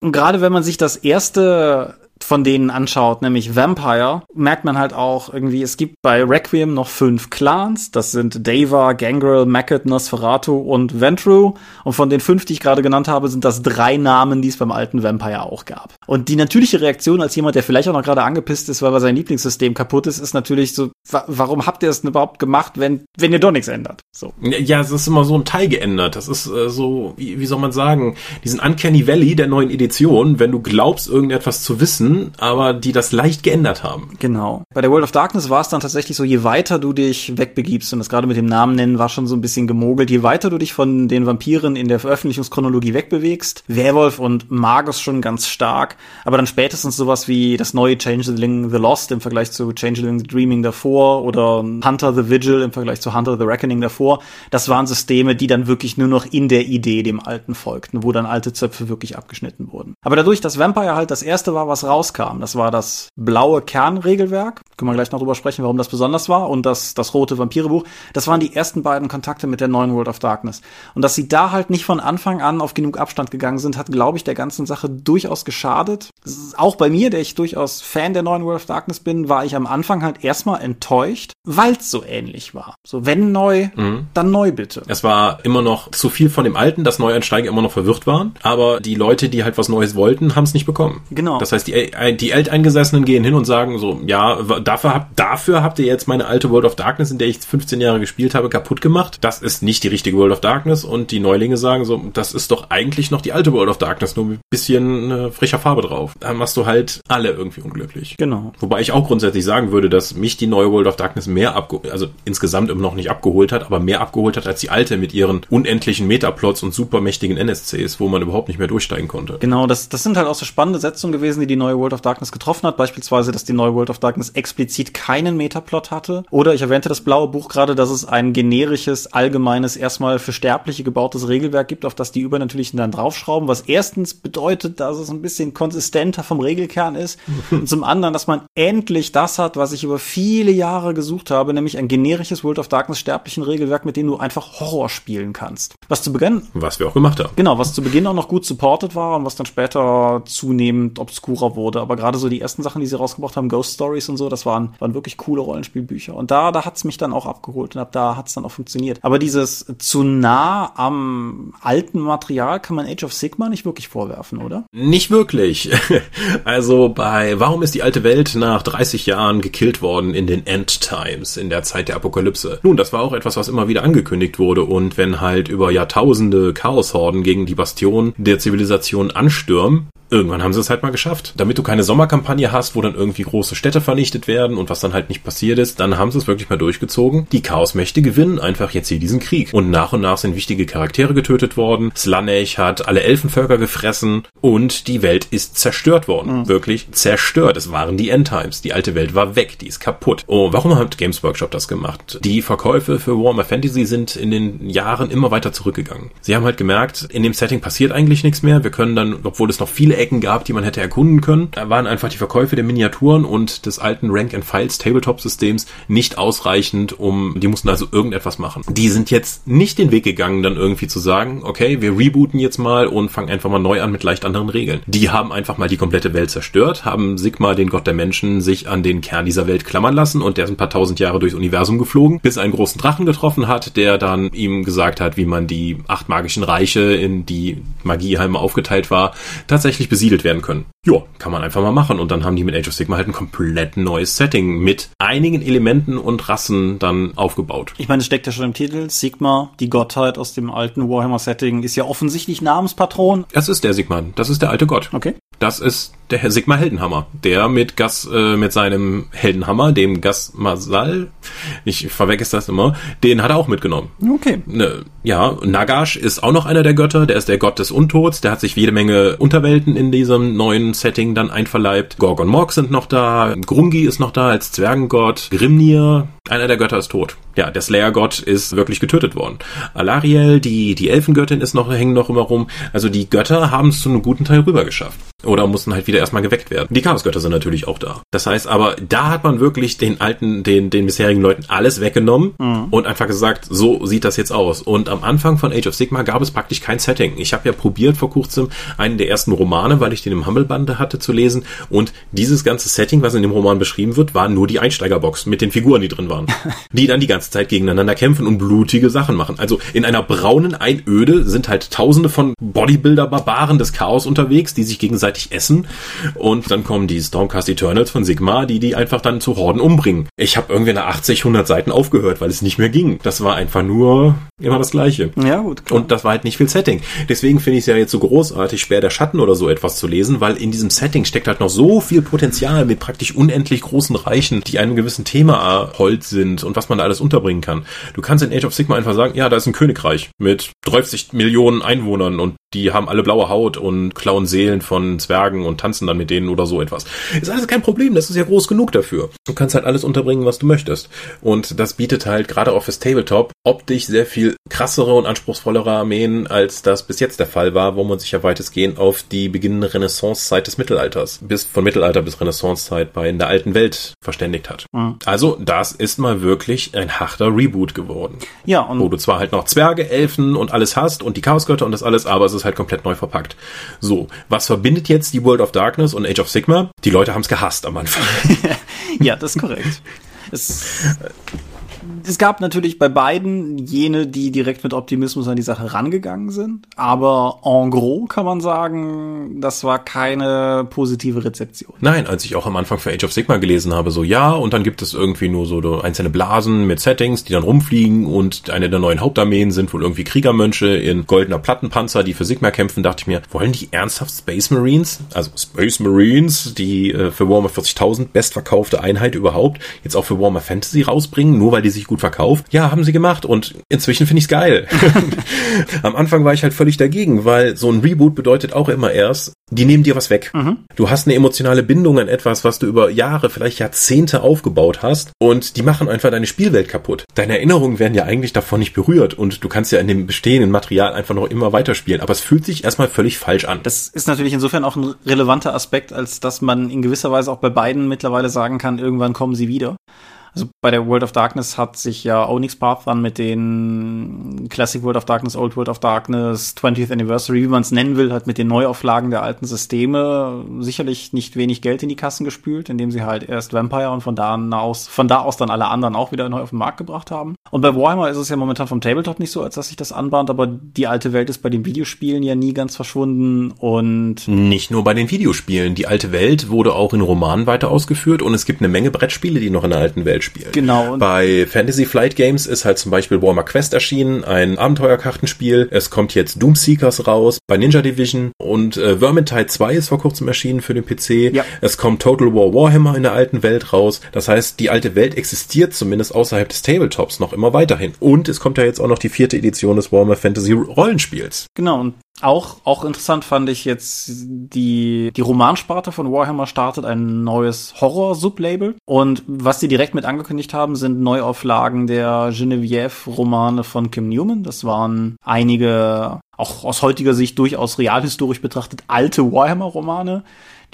Und gerade wenn man sich das erste von denen anschaut, nämlich Vampire, merkt man halt auch irgendwie, es gibt bei Requiem noch fünf Clans. Das sind Deva, Gangrel, Macket, Nosferatu und Ventru. Und von den fünf, die ich gerade genannt habe, sind das drei Namen, die es beim alten Vampire auch gab. Und die natürliche Reaktion als jemand, der vielleicht auch noch gerade angepisst ist, weil sein Lieblingssystem kaputt ist, ist natürlich so, wa warum habt ihr es denn überhaupt gemacht, wenn, wenn ihr doch nichts ändert? So. Ja, es ist immer so ein Teil geändert. Das ist äh, so, wie, wie soll man sagen, diesen Uncanny Valley der neuen Edition, wenn du glaubst, irgendetwas zu wissen, aber die das leicht geändert haben. Genau. Bei der World of Darkness war es dann tatsächlich so, je weiter du dich wegbegibst, und das gerade mit dem Namen nennen war schon so ein bisschen gemogelt, je weiter du dich von den Vampiren in der Veröffentlichungschronologie wegbewegst, Werwolf und Magus schon ganz stark, aber dann spätestens sowas wie das neue Changeling the Lost im Vergleich zu Changeling the Dreaming davor oder Hunter the Vigil im Vergleich zu Hunter the Reckoning davor, das waren Systeme, die dann wirklich nur noch in der Idee dem Alten folgten, wo dann alte Zöpfe wirklich abgeschnitten wurden. Aber dadurch, dass Vampire halt das erste war, was raus rauskam. Das war das blaue Kernregelwerk. Können wir gleich noch drüber sprechen, warum das besonders war. Und das, das rote Vampirebuch. Das waren die ersten beiden Kontakte mit der neuen World of Darkness. Und dass sie da halt nicht von Anfang an auf genug Abstand gegangen sind, hat, glaube ich, der ganzen Sache durchaus geschadet. Auch bei mir, der ich durchaus Fan der neuen World of Darkness bin, war ich am Anfang halt erstmal enttäuscht, weil es so ähnlich war. So, wenn neu, mhm. dann neu bitte. Es war immer noch zu viel von dem Alten, dass Neueinsteiger immer noch verwirrt waren, aber die Leute, die halt was Neues wollten, haben es nicht bekommen. Genau. Das heißt, die, die Alteingesessenen gehen hin und sagen so, ja, dafür, hab, dafür habt ihr jetzt meine alte World of Darkness, in der ich 15 Jahre gespielt habe, kaputt gemacht. Das ist nicht die richtige World of Darkness und die Neulinge sagen so, das ist doch eigentlich noch die alte World of Darkness, nur mit bisschen äh, frischer Farbe drauf. Dann machst du halt alle irgendwie unglücklich. Genau. Wobei ich auch grundsätzlich sagen würde, dass mich die neue World of Darkness mehr abgeholt, also insgesamt immer noch nicht abgeholt hat, aber mehr abgeholt hat als die alte mit ihren unendlichen Metaplots und supermächtigen NSCs, wo man überhaupt nicht mehr durchsteigen konnte. Genau, das, das sind halt auch so spannende Setzungen gewesen, die die neue World of Darkness getroffen hat. Beispielsweise, dass die neue World of Darkness explizit keinen Metaplot hatte. Oder ich erwähnte das blaue Buch gerade, dass es ein generisches, allgemeines, erstmal für Sterbliche gebautes Regelwerk gibt, auf das die Übernatürlichen dann draufschrauben, was erstens bedeutet, dass es ein bisschen konsistenter vom Regelkern ist und zum anderen, dass man endlich das hat, was ich über viele Jahre gesucht habe, nämlich ein generisches World of Darkness sterblichen Regelwerk, mit dem du einfach Horror spielen kannst. Was zu Beginn was wir auch gemacht haben. Genau, was zu Beginn auch noch gut supported war und was dann später zunehmend obskurer wurde, aber gerade so die ersten Sachen, die sie rausgebracht haben, Ghost Stories und so, das waren waren wirklich coole Rollenspielbücher und da da hat's mich dann auch abgeholt und ab da hat's dann auch funktioniert. Aber dieses zu nah am alten Material kann man Age of Sigma nicht wirklich vorwerfen, oder? Nicht wirklich. *laughs* Also bei Warum ist die alte Welt nach 30 Jahren gekillt worden in den End Times, in der Zeit der Apokalypse? Nun, das war auch etwas, was immer wieder angekündigt wurde und wenn halt über Jahrtausende Chaoshorden gegen die Bastion der Zivilisation anstürmen, irgendwann haben sie es halt mal geschafft. Damit du keine Sommerkampagne hast, wo dann irgendwie große Städte vernichtet werden und was dann halt nicht passiert ist, dann haben sie es wirklich mal durchgezogen. Die Chaosmächte gewinnen einfach jetzt hier diesen Krieg. Und nach und nach sind wichtige Charaktere getötet worden. Slanesh hat alle Elfenvölker gefressen und die Welt ist zerstört worden. Mhm. Wirklich zerstört. Es waren die Endtimes. Die alte Welt war weg. Die ist kaputt. Oh, warum hat Games Workshop das gemacht? Die Verkäufe für Warhammer Fantasy sind in den Jahren immer weiter zurückgegangen. Sie haben halt gemerkt, in dem Setting passiert eigentlich nichts mehr. Wir können dann, obwohl es noch viele Ecken gab, die man hätte erkunden können. Waren einfach die Verkäufe der Miniaturen und des alten Rank and Files Tabletop Systems nicht ausreichend, um, die mussten also irgendetwas machen. Die sind jetzt nicht den Weg gegangen, dann irgendwie zu sagen, okay, wir rebooten jetzt mal und fangen einfach mal neu an mit leicht anderen Regeln. Die haben einfach mal die komplette Welt zerstört, haben Sigma, den Gott der Menschen, sich an den Kern dieser Welt klammern lassen und der ist ein paar tausend Jahre durchs Universum geflogen, bis einen großen Drachen getroffen hat, der dann ihm gesagt hat, wie man die acht magischen Reiche, in die Magieheime aufgeteilt war, tatsächlich besiedelt werden können. Ja, kann man einfach mal machen. Und dann haben die mit Age of Sigma halt ein komplett neues Setting mit einigen Elementen und Rassen dann aufgebaut. Ich meine, es steckt ja schon im Titel. Sigma, die Gottheit aus dem alten Warhammer-Setting, ist ja offensichtlich Namenspatron. Das ist der Sigma. Das ist der alte Gott. Okay. Das ist der Herr Sigma Heldenhammer, der mit Gas, äh, mit seinem Heldenhammer, dem Gas Masal, ich verwechsel das immer, den hat er auch mitgenommen. Okay. Ne, ja, Nagash ist auch noch einer der Götter, der ist der Gott des Untods, der hat sich jede Menge Unterwelten in diesem neuen Setting dann einverleibt. Gorgon Morg sind noch da, Grungi ist noch da als Zwergengott, Grimnir, einer der Götter ist tot. Ja, der Slayer-Gott ist wirklich getötet worden. Alariel, die, die Elfengöttin ist noch, hängen noch immer rum. Also die Götter haben es zu einem guten Teil rüber geschafft. Oder mussten halt wieder erstmal geweckt werden. Die Chaosgötter sind natürlich auch da. Das heißt aber, da hat man wirklich den alten, den, den bisherigen Leuten alles weggenommen mhm. und einfach gesagt, so sieht das jetzt aus. Und am Anfang von Age of Sigma gab es praktisch kein Setting. Ich habe ja probiert vor kurzem einen der ersten Romane, weil ich den im Humblebande hatte, zu lesen. Und dieses ganze Setting, was in dem Roman beschrieben wird, war nur die Einsteigerbox mit den Figuren, die drin waren. *laughs* die dann die ganze Zeit gegeneinander kämpfen und blutige Sachen machen. Also in einer braunen Einöde sind halt tausende von Bodybuilder-Barbaren des Chaos unterwegs, die sich gegenseitig essen und dann kommen die Stormcast Eternals von Sigma, die die einfach dann zu Horden umbringen. Ich habe irgendwie nach 80, 100 Seiten aufgehört, weil es nicht mehr ging. Das war einfach nur immer das Gleiche. Ja, gut. Klar. Und das war halt nicht viel Setting. Deswegen finde ich es ja jetzt so großartig, Speer der Schatten oder so etwas zu lesen, weil in diesem Setting steckt halt noch so viel Potenzial mit praktisch unendlich großen Reichen, die einem gewissen Thema Holz sind und was man da alles unterbringen kann. Du kannst in Age of Sigma einfach sagen, ja, da ist ein Königreich mit 30 Millionen Einwohnern und die haben alle blaue Haut und klauen Seelen von Zwergen und tanzen dann mit denen oder so etwas. Ist alles kein Problem, das ist ja groß genug dafür. Du kannst halt alles unterbringen, was du möchtest. Und das bietet halt gerade auch fürs Tabletop optisch sehr viel krassere und anspruchsvollere Armeen, als das bis jetzt der Fall war, wo man sich ja weitestgehend auf die beginnende Renaissancezeit des Mittelalters bis von Mittelalter bis Renaissancezeit bei in der alten Welt verständigt hat. Mhm. Also das ist mal wirklich ein harter Reboot geworden. Ja, und wo du zwar halt noch Zwerge, Elfen und alles hast und die Chaosgötter und das alles, aber es ist halt komplett neu verpackt. So, was verbindet jetzt die World of Darkness Darkness und Age of Sigma, die Leute haben es gehasst am Anfang. *laughs* ja, das ist korrekt. Es, *laughs* es gab natürlich bei beiden jene, die direkt mit Optimismus an die Sache rangegangen sind. Aber en gros kann man sagen, das war keine positive Rezeption. Nein, als ich auch am Anfang für Age of Sigma gelesen habe, so ja, und dann gibt es irgendwie nur so einzelne Blasen mit Settings, die dann rumfliegen und eine der neuen Hauptarmeen sind wohl irgendwie Kriegermönche in goldener Plattenpanzer, die für Sigma kämpfen, dachte ich mir, wollen die ernsthaft Space Marines, also Space Marines, die äh, für Warhammer 40.000 bestverkaufte Einheit überhaupt, jetzt auch für Warhammer Fantasy rausbringen, nur weil die sich gut verkauft? Ja, haben sie gemacht und inzwischen finde ich es geil. *laughs* Am Anfang war ich halt völlig dagegen, weil so ein Reboot bedeutet auch immer erst, die nehmen dir was weg. Mhm. Du hast eine emotionale Bindung an etwas, was du über Jahre, vielleicht Jahrzehnte aufgebaut hast und die machen einfach deine Spielwelt kaputt. Deine Erinnerungen werden ja eigentlich davon nicht berührt und du kannst ja in dem bestehenden Material einfach noch immer weiterspielen, aber es fühlt sich erstmal völlig falsch an. Das ist natürlich insofern auch ein relevanter Aspekt, als dass man in gewisser Weise auch bei beiden mittlerweile sagen kann, irgendwann kommen sie wieder. Also bei der World of Darkness hat sich ja Onyx Path dann mit den Classic World of Darkness, Old World of Darkness, 20th Anniversary, wie man es nennen will, hat mit den Neuauflagen der alten Systeme sicherlich nicht wenig Geld in die Kassen gespült, indem sie halt erst Vampire und von da aus, von da aus dann alle anderen auch wieder neu auf den Markt gebracht haben. Und bei Warhammer ist es ja momentan vom Tabletop nicht so, als dass sich das anbahnt, aber die alte Welt ist bei den Videospielen ja nie ganz verschwunden und nicht nur bei den Videospielen. Die alte Welt wurde auch in Romanen weiter ausgeführt und es gibt eine Menge Brettspiele, die noch in der alten Welt spielen. Genau. Bei Fantasy Flight Games ist halt zum Beispiel Warhammer Quest erschienen, ein Abenteuerkartenspiel. Es kommt jetzt Doom Seekers raus bei Ninja Division und äh, Vermintide 2 ist vor kurzem erschienen für den PC. Ja. Es kommt Total War Warhammer in der alten Welt raus. Das heißt, die alte Welt existiert zumindest außerhalb des Tabletops noch immer weiterhin. Und es kommt ja jetzt auch noch die vierte Edition des Warhammer Fantasy Rollenspiels. Genau, und auch, auch interessant fand ich jetzt die, die Romansparte von Warhammer startet ein neues Horror-Sublabel. Und was sie direkt mit angekündigt haben, sind Neuauflagen der Genevieve-Romane von Kim Newman. Das waren einige, auch aus heutiger Sicht durchaus realhistorisch betrachtet, alte Warhammer-Romane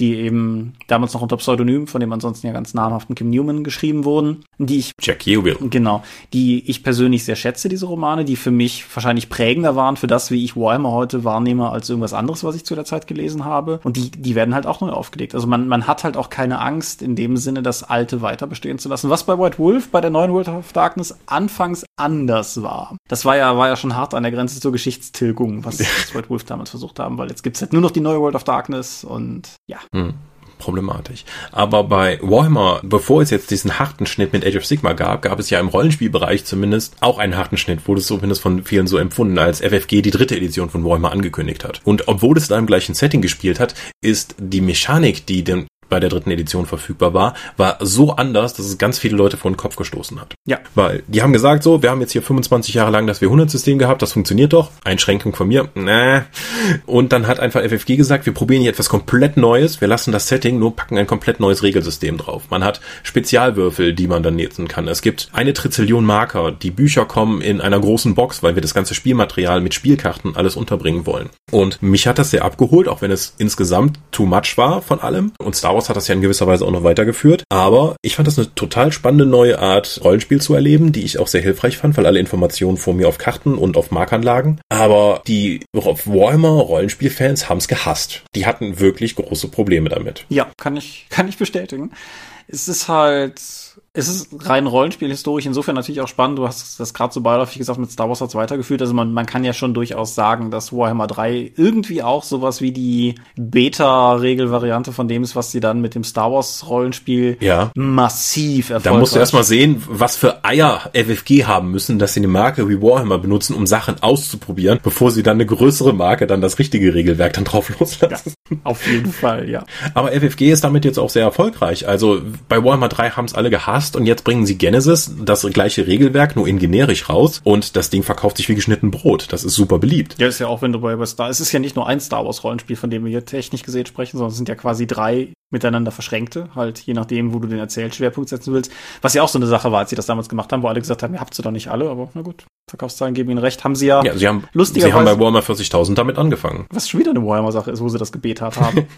die eben damals noch unter Pseudonym von dem ansonsten ja ganz namhaften Kim Newman geschrieben wurden, die ich Jack Hewell. Genau, die ich persönlich sehr schätze diese Romane, die für mich wahrscheinlich prägender waren für das, wie ich Warhammer heute wahrnehme als irgendwas anderes, was ich zu der Zeit gelesen habe und die die werden halt auch neu aufgelegt. Also man man hat halt auch keine Angst in dem Sinne das alte weiter bestehen zu lassen, was bei White Wolf bei der neuen World of Darkness anfangs anders war. Das war ja war ja schon hart an der Grenze zur Geschichtstilgung, was White Wolf damals versucht haben, weil jetzt gibt's halt nur noch die neue World of Darkness und ja. Hm problematisch. Aber bei Warhammer, bevor es jetzt diesen harten Schnitt mit Age of Sigma gab, gab es ja im Rollenspielbereich zumindest auch einen harten Schnitt, wurde es zumindest von vielen so empfunden, als FFG die dritte Edition von Warhammer angekündigt hat. Und obwohl es da im gleichen Setting gespielt hat, ist die Mechanik, die dem bei der dritten Edition verfügbar war, war so anders, dass es ganz viele Leute vor den Kopf gestoßen hat. Ja. Weil die haben gesagt so, wir haben jetzt hier 25 Jahre lang das W100-System gehabt, das funktioniert doch. Einschränkung von mir, nee. Und dann hat einfach FFG gesagt, wir probieren hier etwas komplett Neues, wir lassen das Setting, nur packen ein komplett neues Regelsystem drauf. Man hat Spezialwürfel, die man dann nutzen kann. Es gibt eine Trizillion Marker, die Bücher kommen in einer großen Box, weil wir das ganze Spielmaterial mit Spielkarten alles unterbringen wollen. Und mich hat das sehr abgeholt, auch wenn es insgesamt too much war von allem. Und Star Wars Wars hat das ja in gewisser Weise auch noch weitergeführt. Aber ich fand das eine total spannende neue Art, Rollenspiel zu erleben, die ich auch sehr hilfreich fand, weil alle Informationen vor mir auf Karten und auf Markern lagen. Aber die Warhammer Rollenspielfans haben es gehasst. Die hatten wirklich große Probleme damit. Ja, kann ich, kann ich bestätigen. Es ist halt es ist rein Rollenspielhistorisch insofern natürlich auch spannend. Du hast das gerade so beiläufig gesagt, mit Star Wars hat's weitergeführt. Also man, man kann ja schon durchaus sagen, dass Warhammer 3 irgendwie auch sowas wie die Beta-Regelvariante von dem ist, was sie dann mit dem Star Wars Rollenspiel ja. massiv erfolgreich. Da musst du erstmal sehen, was für Eier FFG haben müssen, dass sie eine Marke wie Warhammer benutzen, um Sachen auszuprobieren, bevor sie dann eine größere Marke dann das richtige Regelwerk dann drauf loslassen. Ja, auf jeden Fall, ja. Aber FFG ist damit jetzt auch sehr erfolgreich. Also bei Warhammer 3 haben es alle gehasst gepasst und jetzt bringen sie Genesis, das gleiche Regelwerk, nur in generisch raus und das Ding verkauft sich wie geschnitten Brot. Das ist super beliebt. Ja, ist ja auch, wenn du bei Star, es ist ja nicht nur ein Star Wars Rollenspiel, von dem wir hier technisch gesehen sprechen, sondern es sind ja quasi drei miteinander verschränkte, halt je nachdem, wo du den Erzählschwerpunkt setzen willst. Was ja auch so eine Sache war, als sie das damals gemacht haben, wo alle gesagt haben, ihr habt sie doch nicht alle, aber na gut, Verkaufszahlen geben ihnen recht, haben sie ja. Ja, sie haben, lustigerweise, sie haben bei Warhammer 40.000 damit angefangen. Was schon wieder eine Warhammer-Sache ist, wo sie das gebetert haben. *laughs*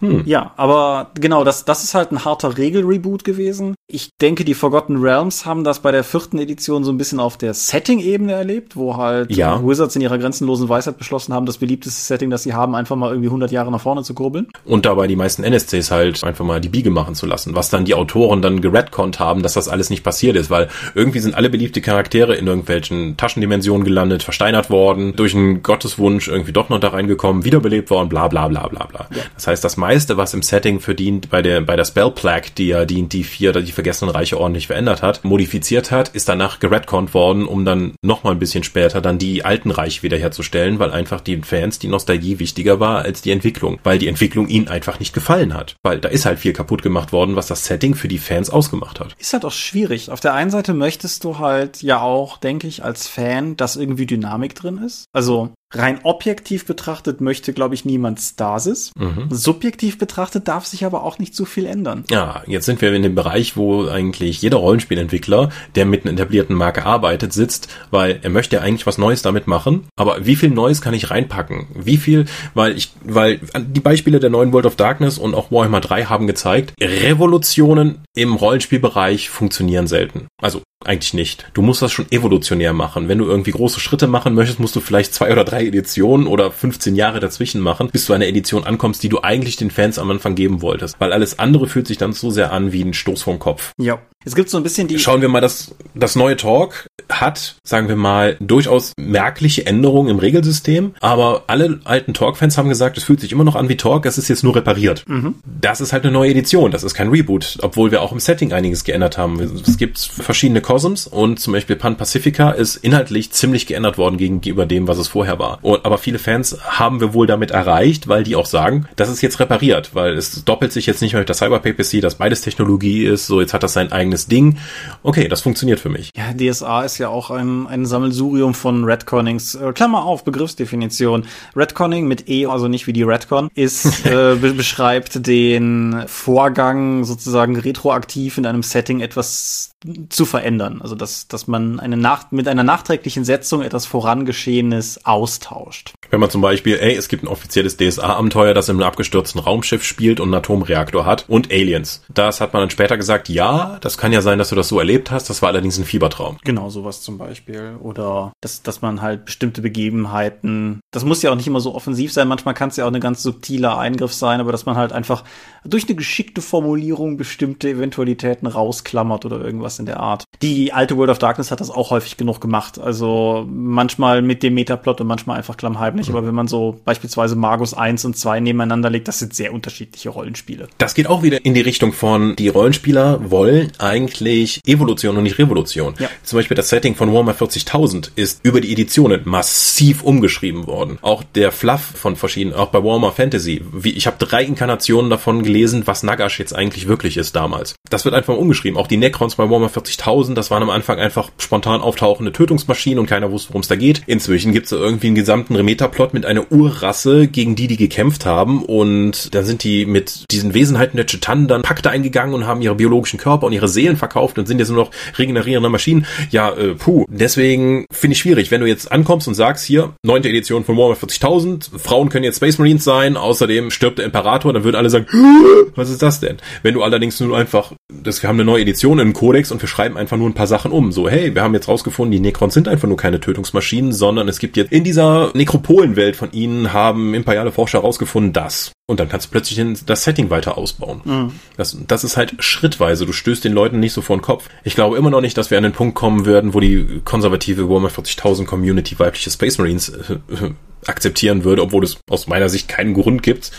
Hm. Ja, aber genau, das, das ist halt ein harter Regel-Reboot gewesen. Ich denke, die Forgotten Realms haben das bei der vierten Edition so ein bisschen auf der Setting-Ebene erlebt, wo halt ja. Wizards in ihrer grenzenlosen Weisheit beschlossen haben, das beliebteste Setting, das sie haben, einfach mal irgendwie 100 Jahre nach vorne zu kurbeln. Und dabei die meisten NSCs halt einfach mal die Biege machen zu lassen, was dann die Autoren dann geredconnt haben, dass das alles nicht passiert ist, weil irgendwie sind alle beliebte Charaktere in irgendwelchen Taschendimensionen gelandet, versteinert worden, durch einen Gotteswunsch irgendwie doch noch da reingekommen, wiederbelebt worden, bla bla bla bla bla. Ja. Das heißt, das meiste, was im Setting verdient, bei der, bei der Spell Plague, die ja die, die vier, die vergessenen Reiche ordentlich verändert hat, modifiziert hat, ist danach geredconnt worden, um dann nochmal ein bisschen später dann die alten Reiche wiederherzustellen, weil einfach die Fans die Nostalgie wichtiger war als die Entwicklung, weil die Entwicklung ihnen einfach nicht gefallen hat. Weil da ist halt viel kaputt gemacht worden, was das Setting für die Fans ausgemacht hat. Ist halt auch schwierig. Auf der einen Seite möchtest du halt ja auch, denke ich, als Fan, dass irgendwie Dynamik drin ist. Also Rein objektiv betrachtet möchte, glaube ich, niemand Stasis. Mhm. Subjektiv betrachtet darf sich aber auch nicht so viel ändern. Ja, jetzt sind wir in dem Bereich, wo eigentlich jeder Rollenspielentwickler, der mit einer etablierten Marke arbeitet, sitzt, weil er möchte ja eigentlich was Neues damit machen. Aber wie viel Neues kann ich reinpacken? Wie viel, weil ich, weil die Beispiele der neuen World of Darkness und auch Warhammer 3 haben gezeigt, Revolutionen im Rollenspielbereich funktionieren selten. Also eigentlich nicht. Du musst das schon evolutionär machen. Wenn du irgendwie große Schritte machen möchtest, musst du vielleicht zwei oder drei Editionen oder 15 Jahre dazwischen machen, bis du eine Edition ankommst, die du eigentlich den Fans am Anfang geben wolltest. Weil alles andere fühlt sich dann so sehr an wie ein Stoß vom Kopf. Ja. Es gibt so ein bisschen die. Schauen wir mal, das, das neue Talk hat, sagen wir mal, durchaus merkliche Änderungen im Regelsystem, aber alle alten Talk-Fans haben gesagt, es fühlt sich immer noch an wie Talk, es ist jetzt nur repariert. Mhm. Das ist halt eine neue Edition, das ist kein Reboot, obwohl wir auch im Setting einiges geändert haben. Es gibt verschiedene Cosms und zum Beispiel Pan Pacifica ist inhaltlich ziemlich geändert worden gegenüber dem, was es vorher war. Und, aber viele Fans haben wir wohl damit erreicht, weil die auch sagen, das ist jetzt repariert, weil es doppelt sich jetzt nicht mehr mit der Cyber PPC, dass beides Technologie ist, so jetzt hat das sein eigenes Ding. Okay, das funktioniert für mich. Ja, DSA ist ja auch ein, ein Sammelsurium von Redconnings. Äh, Klammer auf, Begriffsdefinition. Redconning mit E, also nicht wie die Redcon, ist, *laughs* äh, be beschreibt den Vorgang sozusagen retroaktiv in einem Setting etwas zu verändern. Also dass, dass man eine Nacht mit einer nachträglichen Setzung etwas Vorangeschehenes austauscht. Wenn man zum Beispiel, ey, es gibt ein offizielles DSA-Abenteuer, das in einem abgestürzten Raumschiff spielt und einen Atomreaktor hat und Aliens. Das hat man dann später gesagt, ja, das kann ja sein, dass du das so erlebt hast, das war allerdings ein Fiebertraum. Genau, sowas zum Beispiel. Oder dass, dass man halt bestimmte Begebenheiten, das muss ja auch nicht immer so offensiv sein, manchmal kann es ja auch eine ganz subtiler Eingriff sein, aber dass man halt einfach durch eine geschickte Formulierung bestimmte Eventualitäten rausklammert oder irgendwas in der Art. Die alte World of Darkness hat das auch häufig genug gemacht. Also manchmal mit dem Metaplot und manchmal einfach klammheimlich. Mhm. Aber wenn man so beispielsweise Magus 1 und 2 nebeneinander legt, das sind sehr unterschiedliche Rollenspiele. Das geht auch wieder in die Richtung von, die Rollenspieler wollen eigentlich Evolution und nicht Revolution. Ja. Zum Beispiel das Setting von Warhammer 40.000 ist über die Editionen massiv umgeschrieben worden. Auch der Fluff von verschiedenen, auch bei Warhammer Fantasy. Wie, ich habe drei Inkarnationen davon gelesen, was Nagash jetzt eigentlich wirklich ist damals. Das wird einfach umgeschrieben. Auch die Necrons bei Warhammer 40.000, das waren am Anfang einfach spontan auftauchende Tötungsmaschinen und keiner wusste, worum es da geht. Inzwischen gibt es irgendwie einen gesamten Remeta-Plot mit einer Urrasse, gegen die die gekämpft haben und dann sind die mit diesen Wesenheiten der Chetan dann Pakte eingegangen und haben ihre biologischen Körper und ihre Seelen verkauft und sind jetzt nur noch regenerierende Maschinen. Ja, äh, puh. Deswegen finde ich schwierig, wenn du jetzt ankommst und sagst, hier, neunte Edition von Warhammer 40.000, Frauen können jetzt Space Marines sein, außerdem stirbt der Imperator, dann würden alle sagen, *gasps* was ist das denn? Wenn du allerdings nur einfach, das, wir haben eine neue Edition im Kodex und wir schreiben einfach nur ein paar Sachen um. So, hey, wir haben jetzt rausgefunden, die Necrons sind einfach nur keine Tötungsmaschinen, sondern es gibt jetzt in dieser Nekropolenwelt von ihnen haben imperiale Forscher herausgefunden, dass. Und dann kannst du plötzlich das Setting weiter ausbauen. Mhm. Das, das ist halt schrittweise. Du stößt den Leuten nicht so vor den Kopf. Ich glaube immer noch nicht, dass wir an den Punkt kommen würden, wo die konservative Warhammer 40.000 Community weibliche Space Marines äh, akzeptieren würde, obwohl es aus meiner Sicht keinen Grund gibt,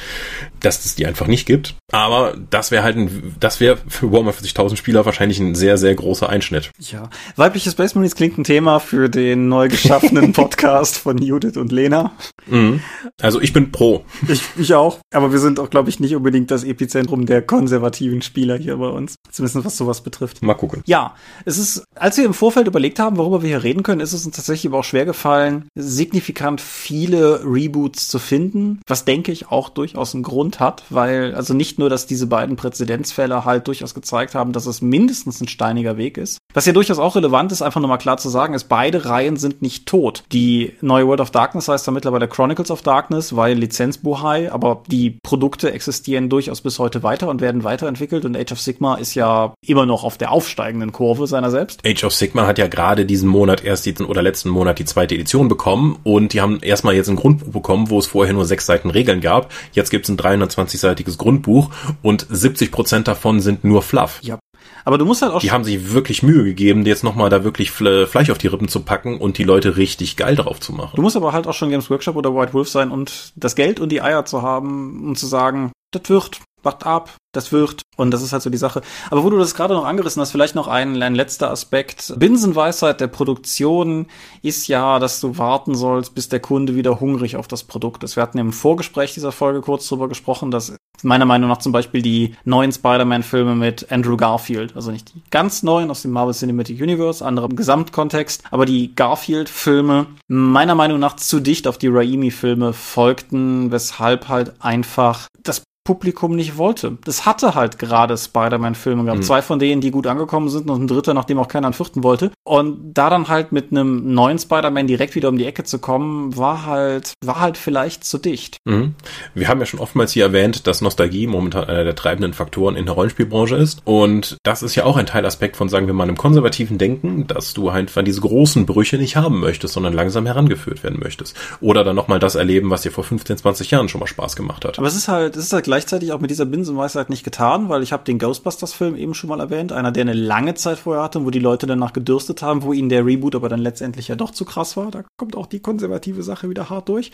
dass es die einfach nicht gibt. Aber das wäre halt ein, das wäre für Warhammer 40.000 Spieler wahrscheinlich ein sehr, sehr großer Einschnitt. Ja. Weibliche Space Marines klingt ein Thema für den neu geschaffenen *laughs* Podcast von Judith und Lena. Mhm. Also ich bin pro. Ich, ich auch. Aber wir sind auch, glaube ich, nicht unbedingt das Epizentrum der konservativen Spieler hier bei uns. Zumindest was sowas betrifft. Mal gucken. Ja. Es ist, als wir im Vorfeld überlegt haben, worüber wir hier reden können, ist es uns tatsächlich aber auch schwer gefallen, signifikant viele Reboots zu finden. Was denke ich auch durchaus einen Grund hat, weil, also nicht nur, dass diese beiden Präzedenzfälle halt durchaus gezeigt haben, dass es mindestens ein steiniger Weg ist, Was ja durchaus auch relevant ist, einfach nur mal klar zu sagen, ist, beide Reihen sind nicht tot. Die neue World of Darkness heißt da mittlerweile Chronicles of Darkness, weil Lizenzbuhai, aber die Produkte existieren durchaus bis heute weiter und werden weiterentwickelt und Age of Sigma ist ja immer noch auf der aufsteigenden Kurve seiner selbst. Age of Sigma hat ja gerade diesen Monat erst die, oder letzten Monat die zweite Edition bekommen und die haben erstmal jetzt ein Grundbuch bekommen, wo es vorher nur sechs Seiten Regeln gab. Jetzt gibt es ein 320-seitiges Grundbuch und 70 Prozent davon sind nur Fluff. Ja, aber du musst halt auch. Die haben sich wirklich Mühe gegeben, jetzt nochmal da wirklich Fleisch auf die Rippen zu packen und die Leute richtig geil drauf zu machen. Du musst aber halt auch schon Games Workshop oder White Wolf sein und das Geld und die Eier zu haben, um zu sagen, das wird, wacht ab, das wird. Und das ist halt so die Sache. Aber wo du das gerade noch angerissen hast, vielleicht noch ein, ein letzter Aspekt. Binsenweisheit der Produktion ist ja, dass du warten sollst, bis der Kunde wieder hungrig auf das Produkt ist. Wir hatten im Vorgespräch dieser Folge kurz drüber gesprochen, dass meiner Meinung nach zum Beispiel die neuen Spider-Man-Filme mit Andrew Garfield, also nicht die ganz neuen aus dem Marvel Cinematic Universe, anderem Gesamtkontext, aber die Garfield-Filme meiner Meinung nach zu dicht auf die Raimi-Filme folgten, weshalb halt einfach das Publikum nicht wollte. Das hatte halt gerade Spider-Man-Filme gehabt. Mhm. Zwei von denen, die gut angekommen sind und ein dritter, nachdem auch keiner einen vierten wollte. Und da dann halt mit einem neuen Spider-Man direkt wieder um die Ecke zu kommen, war halt, war halt vielleicht zu dicht. Mhm. Wir haben ja schon oftmals hier erwähnt, dass Nostalgie momentan einer der treibenden Faktoren in der Rollenspielbranche ist. Und das ist ja auch ein Teilaspekt von, sagen wir mal, einem konservativen Denken, dass du halt von diese großen Brüche nicht haben möchtest, sondern langsam herangeführt werden möchtest. Oder dann nochmal das erleben, was dir vor 15, 20 Jahren schon mal Spaß gemacht hat. Aber es ist halt, es ist halt gleich gleichzeitig auch mit dieser Binsenweisheit nicht getan, weil ich habe den Ghostbusters-Film eben schon mal erwähnt, einer, der eine lange Zeit vorher hatte, wo die Leute danach gedürstet haben, wo ihnen der Reboot aber dann letztendlich ja doch zu krass war. Da kommt auch die konservative Sache wieder hart durch.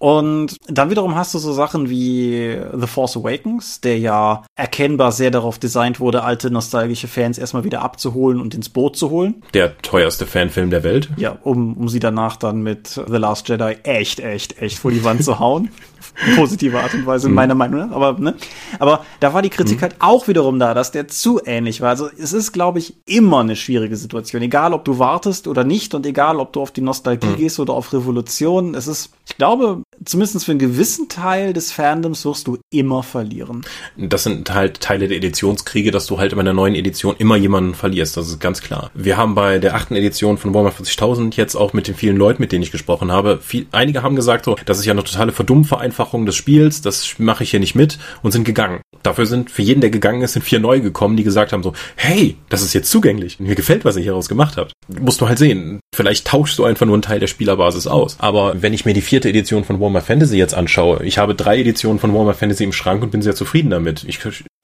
Und dann wiederum hast du so Sachen wie The Force Awakens, der ja erkennbar sehr darauf designt wurde, alte nostalgische Fans erstmal wieder abzuholen und ins Boot zu holen. Der teuerste Fanfilm der Welt. Ja, um, um sie danach dann mit The Last Jedi echt, echt, echt vor die Wand zu hauen. *laughs* *laughs* positive Art und Weise, mhm. meiner Meinung nach. Aber, ne? Aber da war die Kritik mhm. halt auch wiederum da, dass der zu ähnlich war. Also es ist, glaube ich, immer eine schwierige Situation. Egal, ob du wartest oder nicht und egal, ob du auf die Nostalgie mhm. gehst oder auf Revolution. Es ist, ich glaube, zumindest für einen gewissen Teil des Fandoms wirst du immer verlieren. Das sind halt Teile der Editionskriege, dass du halt in einer neuen Edition immer jemanden verlierst. Das ist ganz klar. Wir haben bei der achten Edition von Warhammer 40.000 jetzt auch mit den vielen Leuten, mit denen ich gesprochen habe, viel, einige haben gesagt so, das ist ja eine totale Verdummvereinfachung des Spiels, das mache ich hier nicht mit und sind gegangen. Dafür sind für jeden, der gegangen ist, sind vier neu gekommen, die gesagt haben so, hey, das ist jetzt zugänglich. Mir gefällt, was ihr hieraus gemacht habt. Musst du halt sehen. Vielleicht tauschst du einfach nur einen Teil der Spielerbasis aus. Aber wenn ich mir die vierte Edition von Warhammer Fantasy jetzt anschaue, ich habe drei Editionen von Warhammer Fantasy im Schrank und bin sehr zufrieden damit. Ich,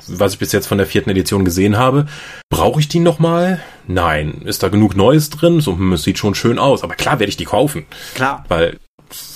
was ich bis jetzt von der vierten Edition gesehen habe, brauche ich die nochmal? Nein. Ist da genug Neues drin? So, hm, es sieht schon schön aus. Aber klar werde ich die kaufen. Klar. Weil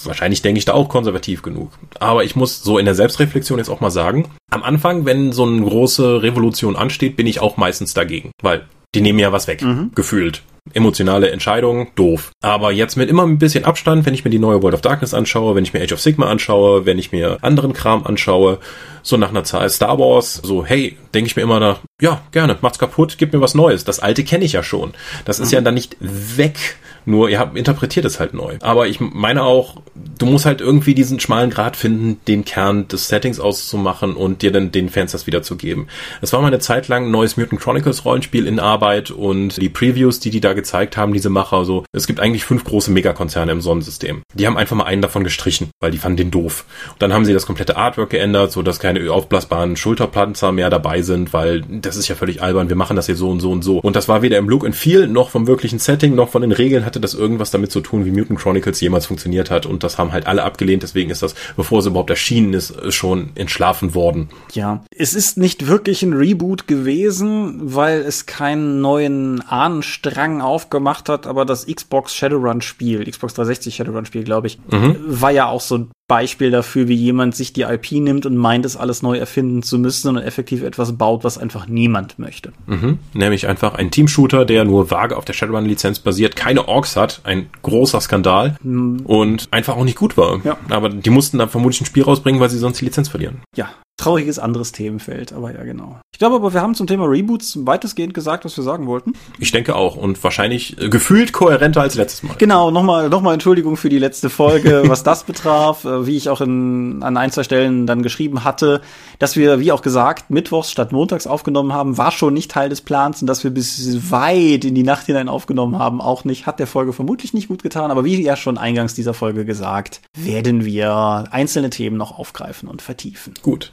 wahrscheinlich denke ich da auch konservativ genug. Aber ich muss so in der Selbstreflexion jetzt auch mal sagen, am Anfang, wenn so eine große Revolution ansteht, bin ich auch meistens dagegen. Weil die nehmen ja was weg, mhm. gefühlt emotionale Entscheidung, doof. Aber jetzt mit immer ein bisschen Abstand, wenn ich mir die neue World of Darkness anschaue, wenn ich mir Age of Sigma anschaue, wenn ich mir anderen Kram anschaue, so nach einer Zahl Star Wars, so hey, denke ich mir immer nach, ja, gerne, macht's kaputt, gib mir was Neues. Das alte kenne ich ja schon. Das ist mhm. ja dann nicht weg nur ihr habt interpretiert es halt neu. Aber ich meine auch, du musst halt irgendwie diesen schmalen Grad finden, den Kern des Settings auszumachen und dir dann den Fans das wiederzugeben. Es war mal eine Zeit lang ein neues Mutant Chronicles Rollenspiel in Arbeit und die Previews, die die da gezeigt haben, diese Macher, so, es gibt eigentlich fünf große Megakonzerne im Sonnensystem. Die haben einfach mal einen davon gestrichen, weil die fanden den doof. Und dann haben sie das komplette Artwork geändert, so dass keine aufblasbaren Schulterplanzer mehr dabei sind, weil das ist ja völlig albern, wir machen das hier so und so und so. Und das war weder im Look and Feel noch vom wirklichen Setting noch von den Regeln hatte das irgendwas damit zu tun, wie Mutant Chronicles jemals funktioniert hat. Und das haben halt alle abgelehnt. Deswegen ist das, bevor es überhaupt erschienen ist, schon entschlafen worden. Ja, es ist nicht wirklich ein Reboot gewesen, weil es keinen neuen Ahnenstrang aufgemacht hat. Aber das Xbox Shadowrun Spiel, Xbox 360 Shadowrun Spiel, glaube ich, mhm. war ja auch so ein Beispiel dafür, wie jemand sich die IP nimmt und meint, es alles neu erfinden zu müssen und effektiv etwas baut, was einfach niemand möchte. Mhm. Nämlich einfach ein Team-Shooter, der nur vage auf der Shadowrun-Lizenz basiert, keine Orks hat, ein großer Skandal mhm. und einfach auch nicht gut war. Ja. Aber die mussten dann vermutlich ein Spiel rausbringen, weil sie sonst die Lizenz verlieren. Ja, Trauriges anderes Themenfeld, aber ja, genau. Ich glaube aber, wir haben zum Thema Reboots weitestgehend gesagt, was wir sagen wollten. Ich denke auch und wahrscheinlich äh, gefühlt kohärenter als letztes Mal. Genau, nochmal noch mal Entschuldigung für die letzte Folge, *laughs* was das betraf, äh, wie ich auch in, an ein, zwei Stellen dann geschrieben hatte, dass wir, wie auch gesagt, mittwochs statt montags aufgenommen haben, war schon nicht Teil des Plans und dass wir bis weit in die Nacht hinein aufgenommen haben, auch nicht, hat der Folge vermutlich nicht gut getan, aber wie ja schon eingangs dieser Folge gesagt, werden wir einzelne Themen noch aufgreifen und vertiefen. Gut.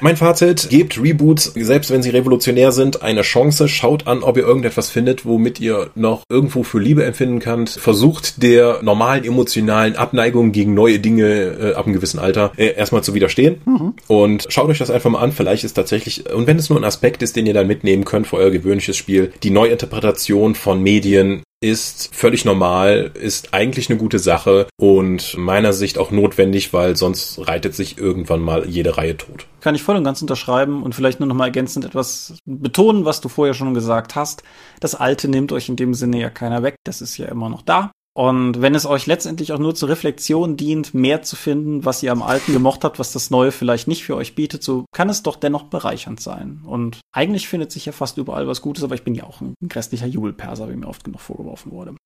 Mein Fazit, gebt Reboots, selbst wenn sie revolutionär sind, eine Chance. Schaut an, ob ihr irgendetwas findet, womit ihr noch irgendwo für Liebe empfinden könnt. Versucht der normalen emotionalen Abneigung gegen neue Dinge äh, ab einem gewissen Alter äh, erstmal zu widerstehen. Mhm. Und schaut euch das einfach mal an. Vielleicht ist tatsächlich, und wenn es nur ein Aspekt ist, den ihr dann mitnehmen könnt für euer gewöhnliches Spiel, die Neuinterpretation von Medien ist völlig normal, ist eigentlich eine gute Sache und meiner Sicht auch notwendig, weil sonst reitet sich irgendwann mal jede Reihe tot. Kann ich voll und ganz unterschreiben und vielleicht nur noch mal ergänzend etwas betonen, was du vorher schon gesagt hast. Das Alte nimmt euch in dem Sinne ja keiner weg, das ist ja immer noch da. Und wenn es euch letztendlich auch nur zur Reflexion dient, mehr zu finden, was ihr am Alten gemocht habt, was das Neue vielleicht nicht für euch bietet, so kann es doch dennoch bereichernd sein. Und eigentlich findet sich ja fast überall was Gutes, aber ich bin ja auch ein grässlicher Jubelperser, wie mir oft genug vorgeworfen wurde.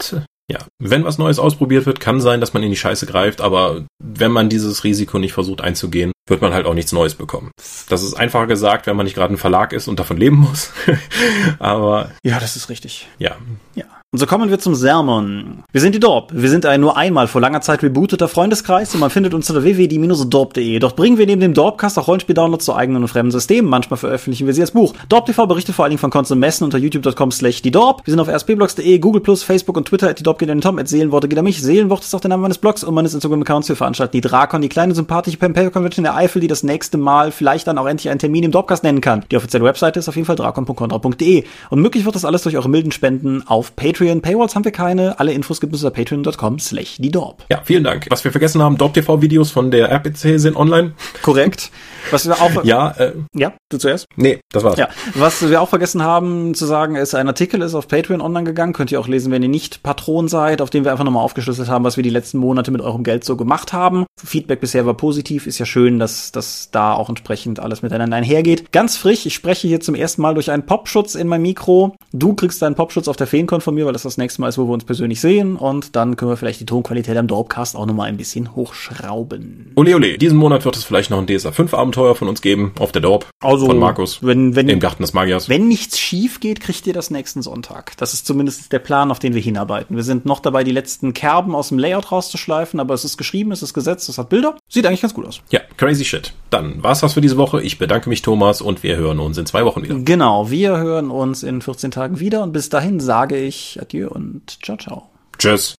Ja, wenn was Neues ausprobiert wird, kann sein, dass man in die Scheiße greift, aber wenn man dieses Risiko nicht versucht einzugehen, wird man halt auch nichts Neues bekommen. Das ist einfacher gesagt, wenn man nicht gerade ein Verlag ist und davon leben muss. *laughs* aber. Ja, das ist richtig. Ja. Ja. Und so kommen wir zum Sermon. Wir sind die Dorp. Wir sind ein nur einmal vor langer Zeit rebooteter Freundeskreis und man findet uns unter www.die-dorp.de. Dort bringen wir neben dem Dorpcast auch Rollenspiel-Downloads zu eigenen und fremden Systemen. Manchmal veröffentlichen wir sie als Buch. Dorp TV berichtet vor allen Dingen von und Messen unter youtube.com slash die Dorp. Wir sind auf rspblogs.de, Google+, Facebook und Twitter at die Dorp geht an Tom, at Seelenworte geht an mich. Seelenwort ist auch der Name meines Blogs und meines Instagram-Accounts. Wir veranstalten die Drakon, die kleine sympathische Pen Paper Convention der Eifel, die das nächste Mal vielleicht dann auch endlich einen Termin im Dorpcast nennen kann. Die offizielle Webseite ist auf jeden Fall drakon.contra.de. Und möglich wird das alles durch eure milden Spenden auf Patreon. Paywalls haben wir keine. Alle Infos gibt es unter patreon.com slash die Dorp. Ja, vielen Dank. Was wir vergessen haben, Dorp TV Videos von der RPC sind online. Korrekt. Was wir auch ja, äh, ja, du zuerst? Nee, das war's. Ja, was wir auch vergessen haben zu sagen, ist ein Artikel ist auf Patreon online gegangen, könnt ihr auch lesen, wenn ihr nicht Patron seid, auf dem wir einfach nochmal aufgeschlüsselt haben, was wir die letzten Monate mit eurem Geld so gemacht haben. Feedback bisher war positiv, ist ja schön, dass dass da auch entsprechend alles miteinander einhergeht. Ganz frisch, ich spreche hier zum ersten Mal durch einen Popschutz in mein Mikro. Du kriegst deinen Popschutz auf der Feencon von mir, weil das das nächste Mal ist, wo wir uns persönlich sehen und dann können wir vielleicht die Tonqualität am Dorpcast auch nochmal ein bisschen hochschrauben. Ole ole, diesen Monat wird es vielleicht noch ein DSA 5 Abenteuer von uns geben auf der Dorp also, von Markus wenn, wenn, im Garten des Magiers. Wenn nichts schief geht, kriegt ihr das nächsten Sonntag. Das ist zumindest der Plan, auf den wir hinarbeiten. Wir sind noch dabei, die letzten Kerben aus dem Layout rauszuschleifen, aber es ist geschrieben, es ist gesetzt, es hat Bilder. Sieht eigentlich ganz gut aus. Ja, crazy shit. Dann war's das für diese Woche. Ich bedanke mich, Thomas, und wir hören uns in zwei Wochen wieder. Genau, wir hören uns in 14 Tagen wieder und bis dahin sage ich Adieu und ciao, ciao. Tschüss.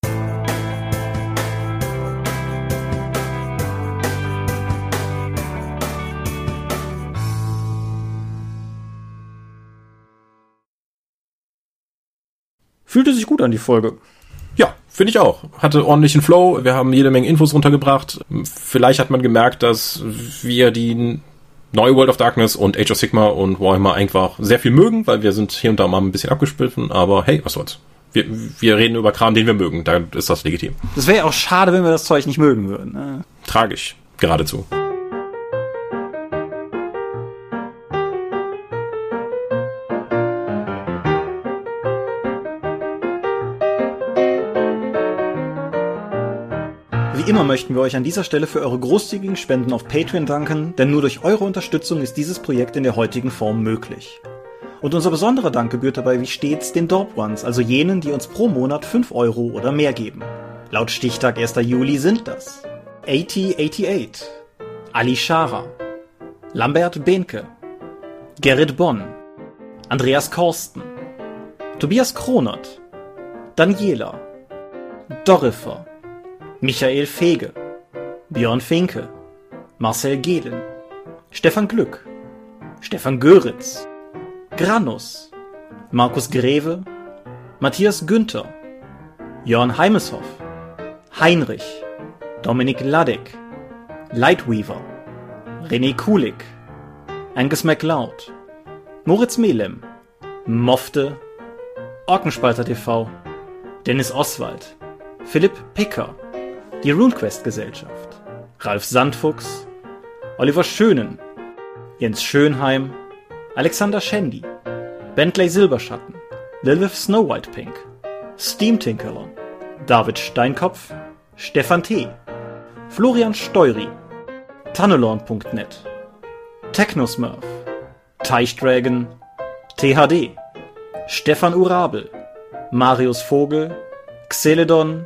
Fühlte sich gut an die Folge. Ja, finde ich auch. Hatte ordentlichen Flow. Wir haben jede Menge Infos runtergebracht. Vielleicht hat man gemerkt, dass wir die neue World of Darkness und Age of Sigma und Warhammer einfach sehr viel mögen, weil wir sind hier und da mal ein bisschen abgespiffen. Aber hey, was soll's. Wir, wir reden über Kram, den wir mögen. Da ist das legitim. Das wäre ja auch schade, wenn wir das Zeug nicht mögen würden. Ne? Tragisch. Geradezu. Immer möchten wir euch an dieser Stelle für eure großzügigen Spenden auf Patreon danken, denn nur durch eure Unterstützung ist dieses Projekt in der heutigen Form möglich. Und unser besonderer Dank gebührt dabei wie stets den Dorp Ones, also jenen, die uns pro Monat 5 Euro oder mehr geben. Laut Stichtag 1. Juli sind das 8088, Ali Schara, Lambert Behnke, Gerrit Bonn, Andreas Korsten, Tobias Kronert, Daniela, Dorifer, Michael Fege, Björn Finke, Marcel Gehlen, Stefan Glück, Stefan Göritz, Granus, Markus Greve, Matthias Günther, Jörn Heimeshoff, Heinrich, Dominik Ladek, Lightweaver, René Kulik, Angus MacLeod, Moritz Melem, Mofte, Orkenspalter TV, Dennis Oswald, Philipp Picker, die RuneQuest Gesellschaft, Ralf Sandfuchs, Oliver Schönen, Jens Schönheim, Alexander Schendi, Bentley Silberschatten, Lilith Snow White Pink, Steam Tinkerlon, David Steinkopf, Stefan T., Florian Steury, Tannelorn.net, Technosmurf, Teichdragon, THD, Stefan Urabel, Marius Vogel, Xeledon